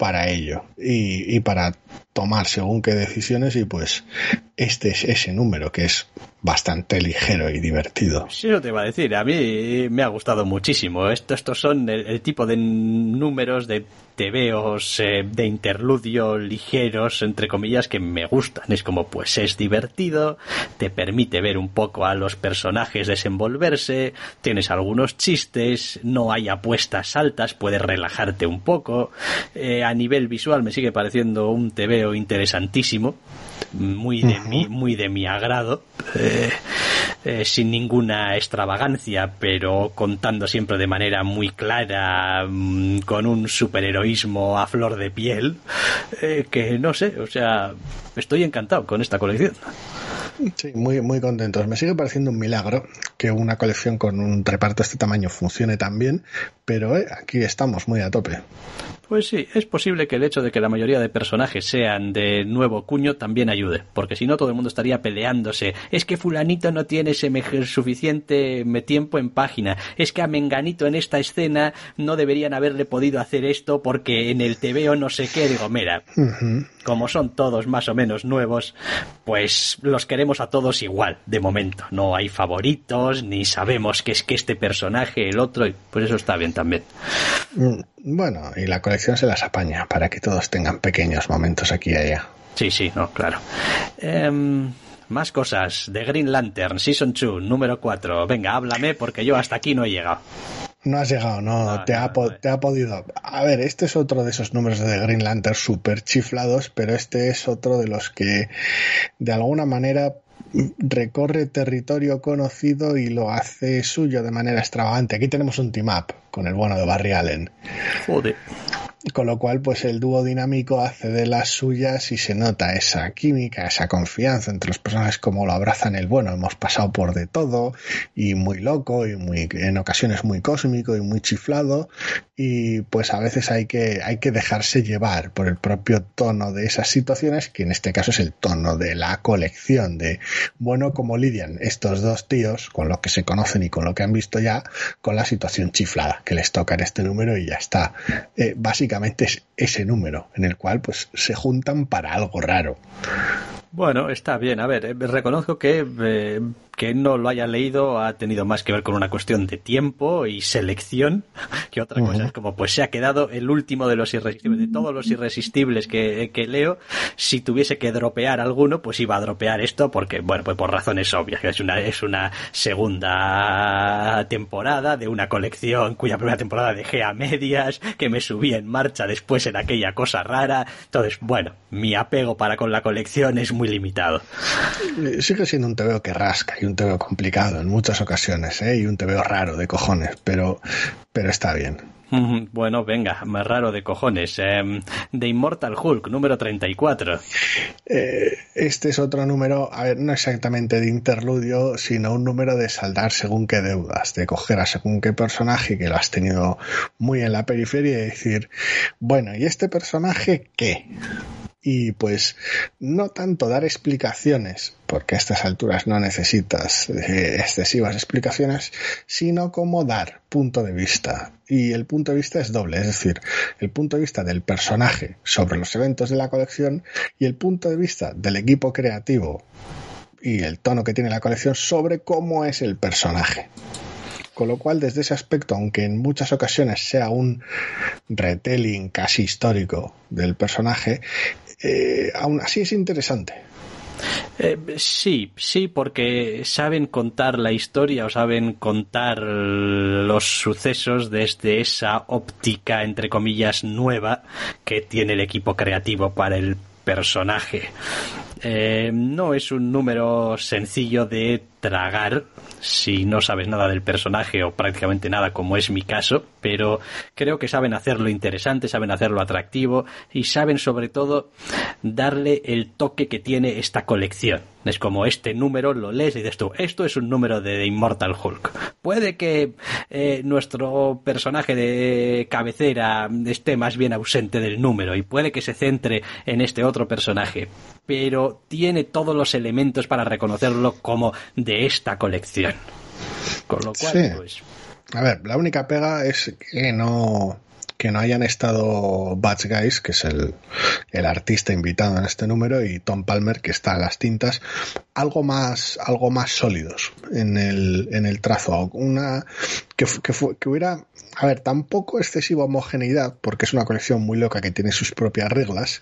para ello y, y para tomar según qué decisiones y pues este es ese número que es bastante ligero y divertido. Sí, eso te iba a decir. A mí me ha gustado muchísimo. Esto, estos son el, el tipo de números de tebeos eh, de interludio ligeros, entre comillas, que me gustan. Es como, pues es divertido, te permite ver un poco a los personajes desenvolverse, tienes algunos chistes, no hay apuestas altas, puedes relajarte un poco. Eh, a nivel visual me sigue pareciendo un tebeo interesantísimo, muy de, mi, muy de mi agrado. Eh, eh, sin ninguna extravagancia, pero contando siempre de manera muy clara, mmm, con un superheroísmo a flor de piel, eh, que no sé, o sea, estoy encantado con esta colección. Sí, muy, muy contentos. Me sigue pareciendo un milagro que una colección con un reparto de este tamaño funcione tan bien, pero eh, aquí estamos muy a tope. Pues sí, es posible que el hecho de que la mayoría de personajes sean de nuevo cuño también ayude, porque si no todo el mundo estaría peleándose. Es que fulanito no tiene suficiente tiempo en página, es que a Menganito en esta escena no deberían haberle podido hacer esto porque en el TVO no sé qué. Digo, mira, uh -huh. como son todos más o menos nuevos, pues los queremos a todos igual, de momento. No hay favoritos, ni sabemos que es que este personaje, el otro, y pues eso está bien también. Bueno, y la colección se las apaña para que todos tengan pequeños momentos aquí y allá. Sí, sí, no, claro. Eh, más cosas. The Green Lantern, Season 2, número 4. Venga, háblame porque yo hasta aquí no he llegado. No has llegado, no, no te, no, ha no, te, ha podido. A ver, este es otro de esos números de Green Lantern súper chiflados, pero este es otro de los que de alguna manera recorre territorio conocido y lo hace suyo de manera extravagante. Aquí tenemos un team up con el bueno de Barry Allen. Joder. Con lo cual, pues el dúo dinámico hace de las suyas y se nota esa química, esa confianza entre los personajes como lo abrazan el bueno. Hemos pasado por de todo y muy loco y muy, en ocasiones muy cósmico y muy chiflado. Y pues a veces hay que, hay que dejarse llevar por el propio tono de esas situaciones, que en este caso es el tono de la colección de, bueno, como lidian estos dos tíos con lo que se conocen y con lo que han visto ya, con la situación chiflada que les toca en este número y ya está. Eh, básicamente es ese número en el cual pues se juntan para algo raro. Bueno, está bien. A ver, eh, reconozco que eh, que no lo haya leído ha tenido más que ver con una cuestión de tiempo y selección que otra cosa. Es como, pues se ha quedado el último de los irresistibles. De todos los irresistibles que, que leo, si tuviese que dropear alguno, pues iba a dropear esto porque, bueno, pues por razones obvias. Es una, es una segunda temporada de una colección cuya primera temporada dejé a medias, que me subí en marcha después en aquella cosa rara. Entonces, bueno, mi apego para con la colección es muy limitado. Sigue siendo un TVO que rasca y un TVO complicado en muchas ocasiones, ¿eh? y un TVO raro de cojones, pero, pero está bien. Bueno, venga, más raro de cojones. Eh, The Immortal Hulk, número 34. Eh, este es otro número, a ver, no exactamente de interludio, sino un número de saldar según qué deudas, de coger a según qué personaje que lo has tenido muy en la periferia y decir, bueno, ¿y este personaje qué? Y pues no tanto dar explicaciones, porque a estas alturas no necesitas eh, excesivas explicaciones, sino como dar punto de vista. Y el punto de vista es doble, es decir, el punto de vista del personaje sobre los eventos de la colección y el punto de vista del equipo creativo y el tono que tiene la colección sobre cómo es el personaje. Con lo cual, desde ese aspecto, aunque en muchas ocasiones sea un retelling casi histórico del personaje, eh, aún así es interesante. Eh, sí, sí, porque saben contar la historia o saben contar los sucesos desde esa óptica, entre comillas, nueva que tiene el equipo creativo para el personaje. Eh, no es un número sencillo de tragar si no sabes nada del personaje o prácticamente nada como es mi caso, pero creo que saben hacerlo interesante, saben hacerlo atractivo y saben sobre todo darle el toque que tiene esta colección. Es como este número lo lees y dices tú, esto es un número de Immortal Hulk. Puede que eh, nuestro personaje de cabecera esté más bien ausente del número y puede que se centre en este otro personaje, pero tiene todos los elementos para reconocerlo como de esta colección. Con lo cual, pues... A ver, la única pega es que no que no hayan estado Batch Guys, que es el, el, artista invitado en este número, y Tom Palmer, que está a las tintas, algo más, algo más sólidos en el, en el trazo. Una, que, que, que hubiera, a ver, tampoco excesiva homogeneidad, porque es una colección muy loca que tiene sus propias reglas,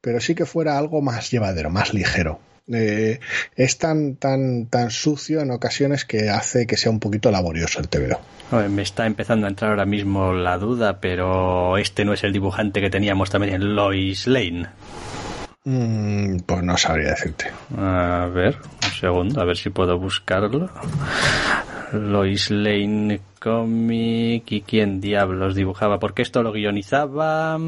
pero sí que fuera algo más llevadero, más ligero. Eh, es tan, tan, tan sucio en ocasiones que hace que sea un poquito laborioso el TVO. Me está empezando a entrar ahora mismo la duda, pero este no es el dibujante que teníamos también en Lois Lane. Mm, pues no sabría decirte. A ver, un segundo, a ver si puedo buscarlo. Lois Lane Comic y quién diablos dibujaba, porque esto lo guionizaba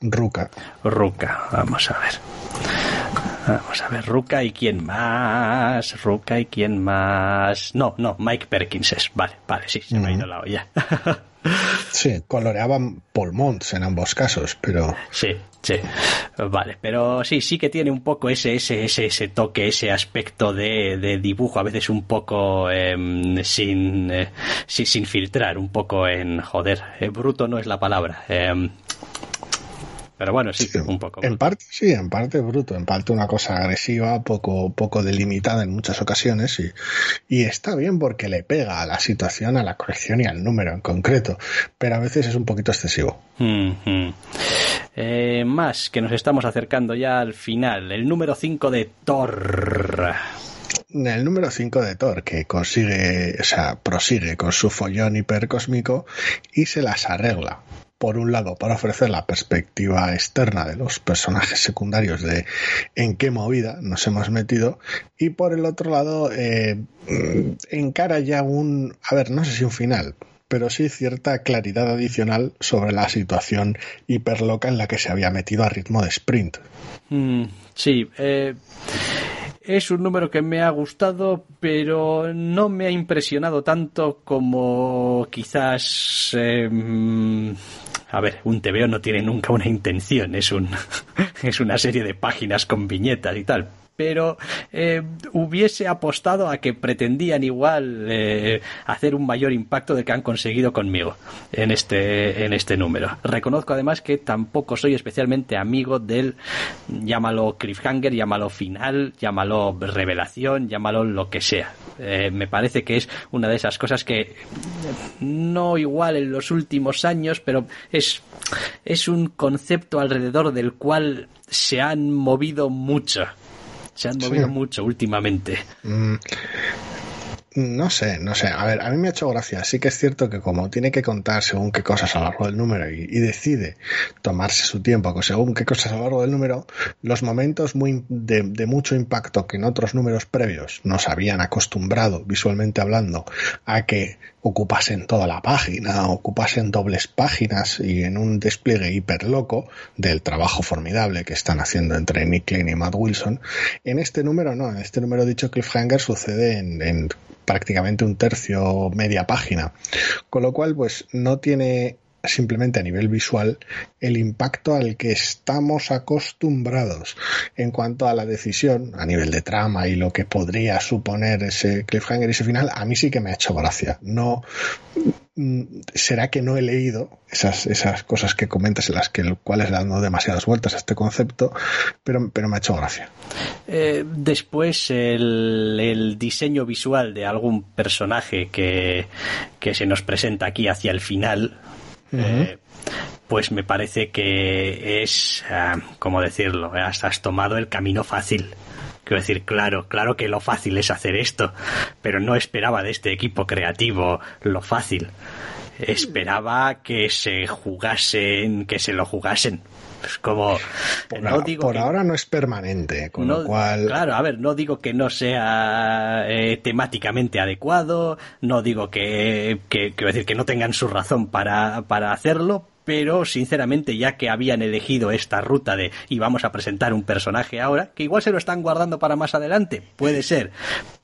Ruka. Ruka, vamos a ver. Vamos a ver, Ruka y quién más. Ruka y quién más. No, no, Mike Perkins es. Vale, vale, sí, se me ha ido la olla. sí, coloreaban Paul Monts en ambos casos, pero. Sí, sí. Vale, pero sí, sí que tiene un poco ese, ese, ese, ese toque, ese aspecto de, de dibujo, a veces un poco eh, sin, eh, sin, sin, filtrar, un poco en. Joder, eh, bruto no es la palabra. Pero bueno, sí, sí, un poco. En parte sí, en parte bruto, en parte una cosa agresiva, poco, poco delimitada en muchas ocasiones y, y está bien porque le pega a la situación, a la colección y al número en concreto, pero a veces es un poquito excesivo. Mm -hmm. eh, más que nos estamos acercando ya al final, el número 5 de Thor el número 5 de Thor, que consigue, o sea, prosigue con su follón hipercósmico y se las arregla. Por un lado, para ofrecer la perspectiva externa de los personajes secundarios de en qué movida nos hemos metido, y por el otro lado, eh, encara ya un, a ver, no sé si un final, pero sí cierta claridad adicional sobre la situación hiperloca en la que se había metido a ritmo de sprint. Mm, sí, eh, es un número que me ha gustado, pero no me ha impresionado tanto como quizás. Eh, a ver, un TVO no tiene nunca una intención, es, un, es una serie de páginas con viñetas y tal. Pero eh, hubiese apostado a que pretendían igual eh, hacer un mayor impacto de que han conseguido conmigo en este, en este número. Reconozco además que tampoco soy especialmente amigo del, llámalo cliffhanger, llámalo final, llámalo revelación, llámalo lo que sea. Eh, me parece que es una de esas cosas que no igual en los últimos años, pero es, es un concepto alrededor del cual se han movido mucho. Se han movido Sí. mucho últimamente. Mm, No sé, no sé. A ver, a mí me ha hecho gracia. Sí que es cierto que como tiene que contar según qué cosas a lo largo del número y, y decide tomarse su tiempo según qué cosas a lo largo del número, los momentos muy de, de mucho impacto que en otros números previos nos habían acostumbrado, visualmente hablando, a que ocupasen toda la página, ocupasen dobles páginas y en un despliegue hiper loco del trabajo formidable que están haciendo entre Nick Klein y Matt Wilson. En este número no, en este número dicho cliffhanger sucede en, en prácticamente un tercio, media página. Con lo cual, pues no tiene simplemente a nivel visual el impacto al que estamos acostumbrados en cuanto a la decisión a nivel de trama y lo que podría suponer ese cliffhanger y ese final a mí sí que me ha hecho gracia. No mm, será que no he leído esas, esas cosas que comentas en las que cuales le dando demasiadas vueltas a este concepto pero, pero me ha hecho gracia. Eh, después el, el diseño visual de algún personaje que, que se nos presenta aquí hacia el final, eh, pues me parece que es, ah, ¿cómo decirlo? Has, has tomado el camino fácil. Quiero decir, claro, claro que lo fácil es hacer esto, pero no esperaba de este equipo creativo lo fácil. Esperaba que se jugasen, que se lo jugasen. Es como, por, no ahora, digo por que- ahora no es permanente con no, lo cual Claro, a ver, no digo que no sea eh, temáticamente adecuado, no digo que, que, quiero decir, que no tengan su razón para, para hacerlo, pero sinceramente ya que habían elegido esta ruta de y vamos a presentar un personaje ahora, que igual se lo están guardando para más adelante, puede ser,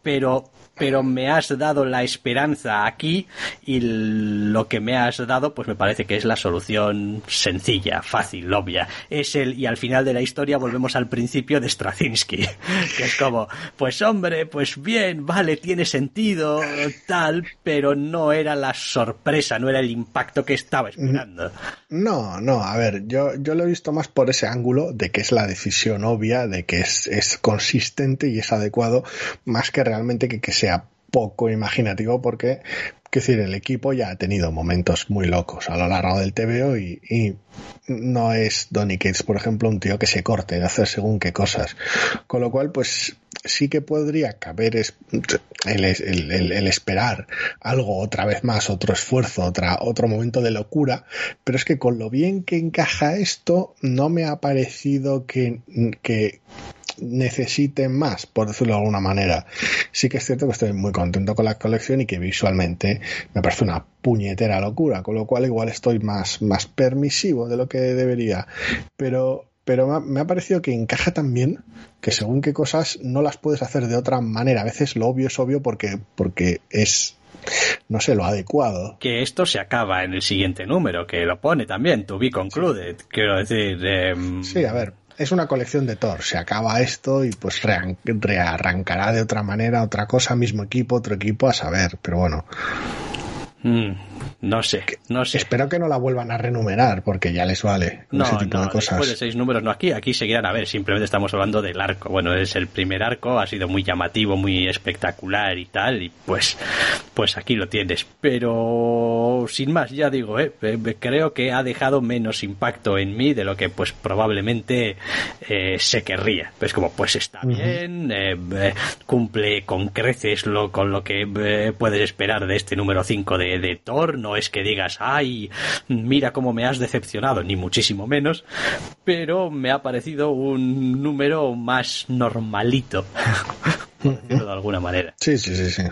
pero pero me has dado la esperanza aquí y lo que me has dado pues me parece que es la solución sencilla, fácil, obvia. Es el y al final de la historia volvemos al principio de Straczynski, que es como, pues hombre, pues bien, vale, tiene sentido tal, pero no era la sorpresa, no era el impacto que estaba esperando. No, no, a ver, yo, yo lo he visto más por ese ángulo de que es la decisión obvia, de que es, es consistente y es adecuado, más que realmente que, que sea poco imaginativo, porque, quiero decir, el equipo ya ha tenido momentos muy locos a lo largo del TVO y, no es Donny Cates, por ejemplo, un tío que se corte de hacer según qué cosas. Con lo cual, pues sí que podría caber es, el, el, el, esperar algo otra vez más, otro esfuerzo, otra, otro momento de locura, pero es que con lo bien que encaja esto, no me ha parecido que necesiten más, por decirlo de alguna manera. Sí que es cierto que estoy muy contento con la colección y que visualmente me parece una puñetera locura, con lo cual igual estoy más, más permisivo de lo que debería. Pero pero me ha parecido que encaja tan bien que según qué cosas no las puedes hacer de otra manera. A veces lo obvio es obvio porque, porque es no sé, lo adecuado. Que esto se acaba en el siguiente número, que lo pone también, to be concluded. Quiero decir. Eh, sí, a ver, es una colección de Thor. Se acaba esto y pues rearrancará de otra manera, otra cosa, mismo equipo, otro equipo, a saber, pero bueno. Mm, no sé, no sé. Espero que no la vuelvan a renumerar porque ya les vale no, ese tipo no, de cosas. Después de seis números, no aquí, aquí seguirán a ver. Simplemente estamos hablando del arco. Bueno, es el primer arco, ha sido muy llamativo, muy espectacular y tal, y pues, pues aquí lo tienes. Pero sin más, ya digo, eh, creo que ha dejado menos impacto en mí de lo que pues probablemente eh, se querría. Pues como, pues está bien, eh, cumple con creces lo con lo que eh, puedes esperar de este número 5 de de, Thor, no es que digas, ay, mira cómo me has decepcionado, ni muchísimo menos, pero me ha parecido un número más normalito, por decirlo de alguna manera. Sí, sí, sí, sí.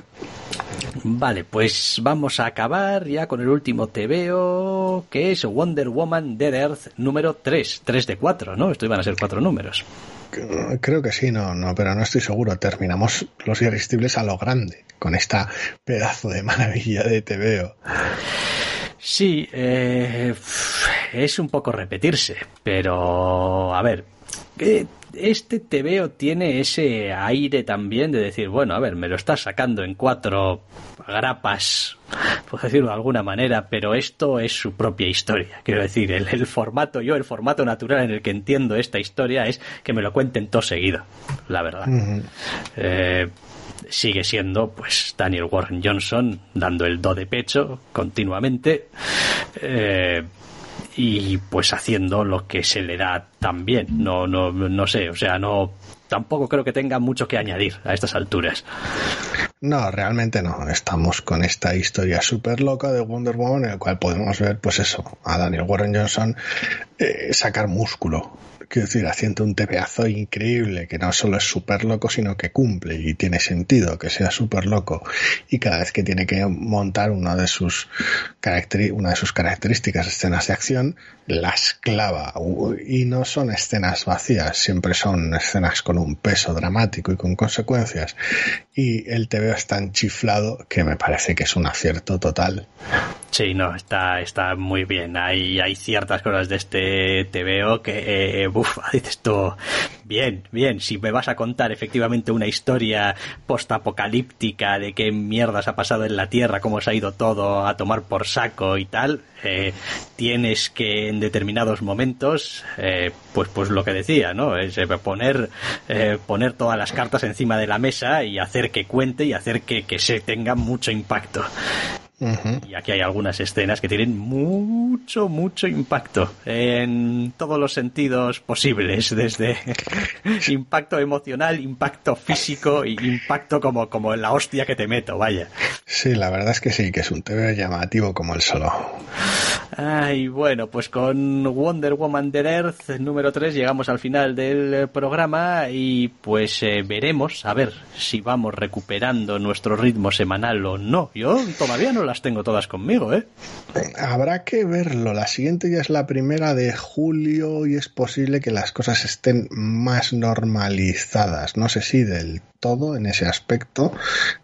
Vale, pues vamos a acabar ya con el último TVO, que es Wonder Woman Dead Earth número 3, 3 de 4, ¿no? Esto iban a ser cuatro números. Creo que sí, no, no, pero no estoy seguro. Terminamos los irresistibles a lo grande con esta pedazo de maravilla de TVO. Sí, eh, es un poco repetirse, pero a ver, eh, este TVO tiene ese aire también de decir, bueno, a ver, me lo estás sacando en cuatro grapas, por decirlo de alguna manera, pero esto es su propia historia. Quiero decir, el, el, formato, yo el formato natural en el que entiendo esta historia es que me lo cuenten todo seguido, la verdad. Uh -huh. eh, sigue siendo pues Daniel Warren Johnson dando el do de pecho continuamente eh, y pues haciendo lo que se le da también no no no sé o sea no tampoco creo que tenga mucho que añadir a estas alturas no, realmente no. Estamos con esta historia súper loca de Wonder Woman en la cual podemos ver, pues eso, a Daniel Warren Johnson eh, sacar músculo. Quiero decir, haciendo un tebeazo increíble, que no solo es súper loco, sino que cumple y tiene sentido que sea súper loco. Y cada vez que tiene que montar una de sus, una de sus características, escenas de acción, las clava. Y no son escenas vacías, siempre son escenas con un peso dramático y con consecuencias. Y el TVO es tan chiflado que me parece que es un acierto total. Sí, no, está, está muy bien. Hay, hay ciertas cosas de este TVO que, eh, uff, tú, bien, bien, si me vas a contar efectivamente una historia postapocalíptica de qué mierdas ha pasado en la Tierra, cómo se ha ido todo a tomar por saco y tal, eh, tienes que en determinados momentos, eh, pues, pues lo que decía, ¿no? Es poner, eh, poner todas las cartas encima de la mesa y hacer que cuente y hacer que, que se tenga mucho impacto. Uh -huh. Y aquí hay algunas escenas que tienen mucho, mucho impacto en todos los sentidos posibles, desde impacto emocional, impacto físico y impacto como, como la hostia que te meto, vaya. Sí, la verdad es que sí, que es un TV llamativo como el solo. Ay, bueno, pues con Wonder Woman The Earth número 3 llegamos al final del programa y pues eh, veremos a ver si vamos recuperando nuestro ritmo semanal o no. Yo todavía no las tengo todas conmigo, ¿eh? Habrá que verlo. La siguiente ya es la primera de julio y es posible que las cosas estén más normalizadas. No sé si del todo en ese aspecto,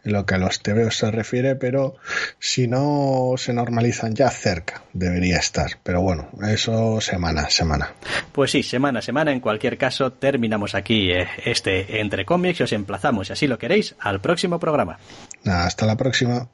en lo que a los TVOs se refiere, pero si no se normalizan ya cerca, debería estar. Pero bueno, eso semana a semana. Pues sí, semana a semana. En cualquier caso, terminamos aquí eh, este Entre Cómics y os emplazamos, si así lo queréis, al próximo programa. Hasta la próxima.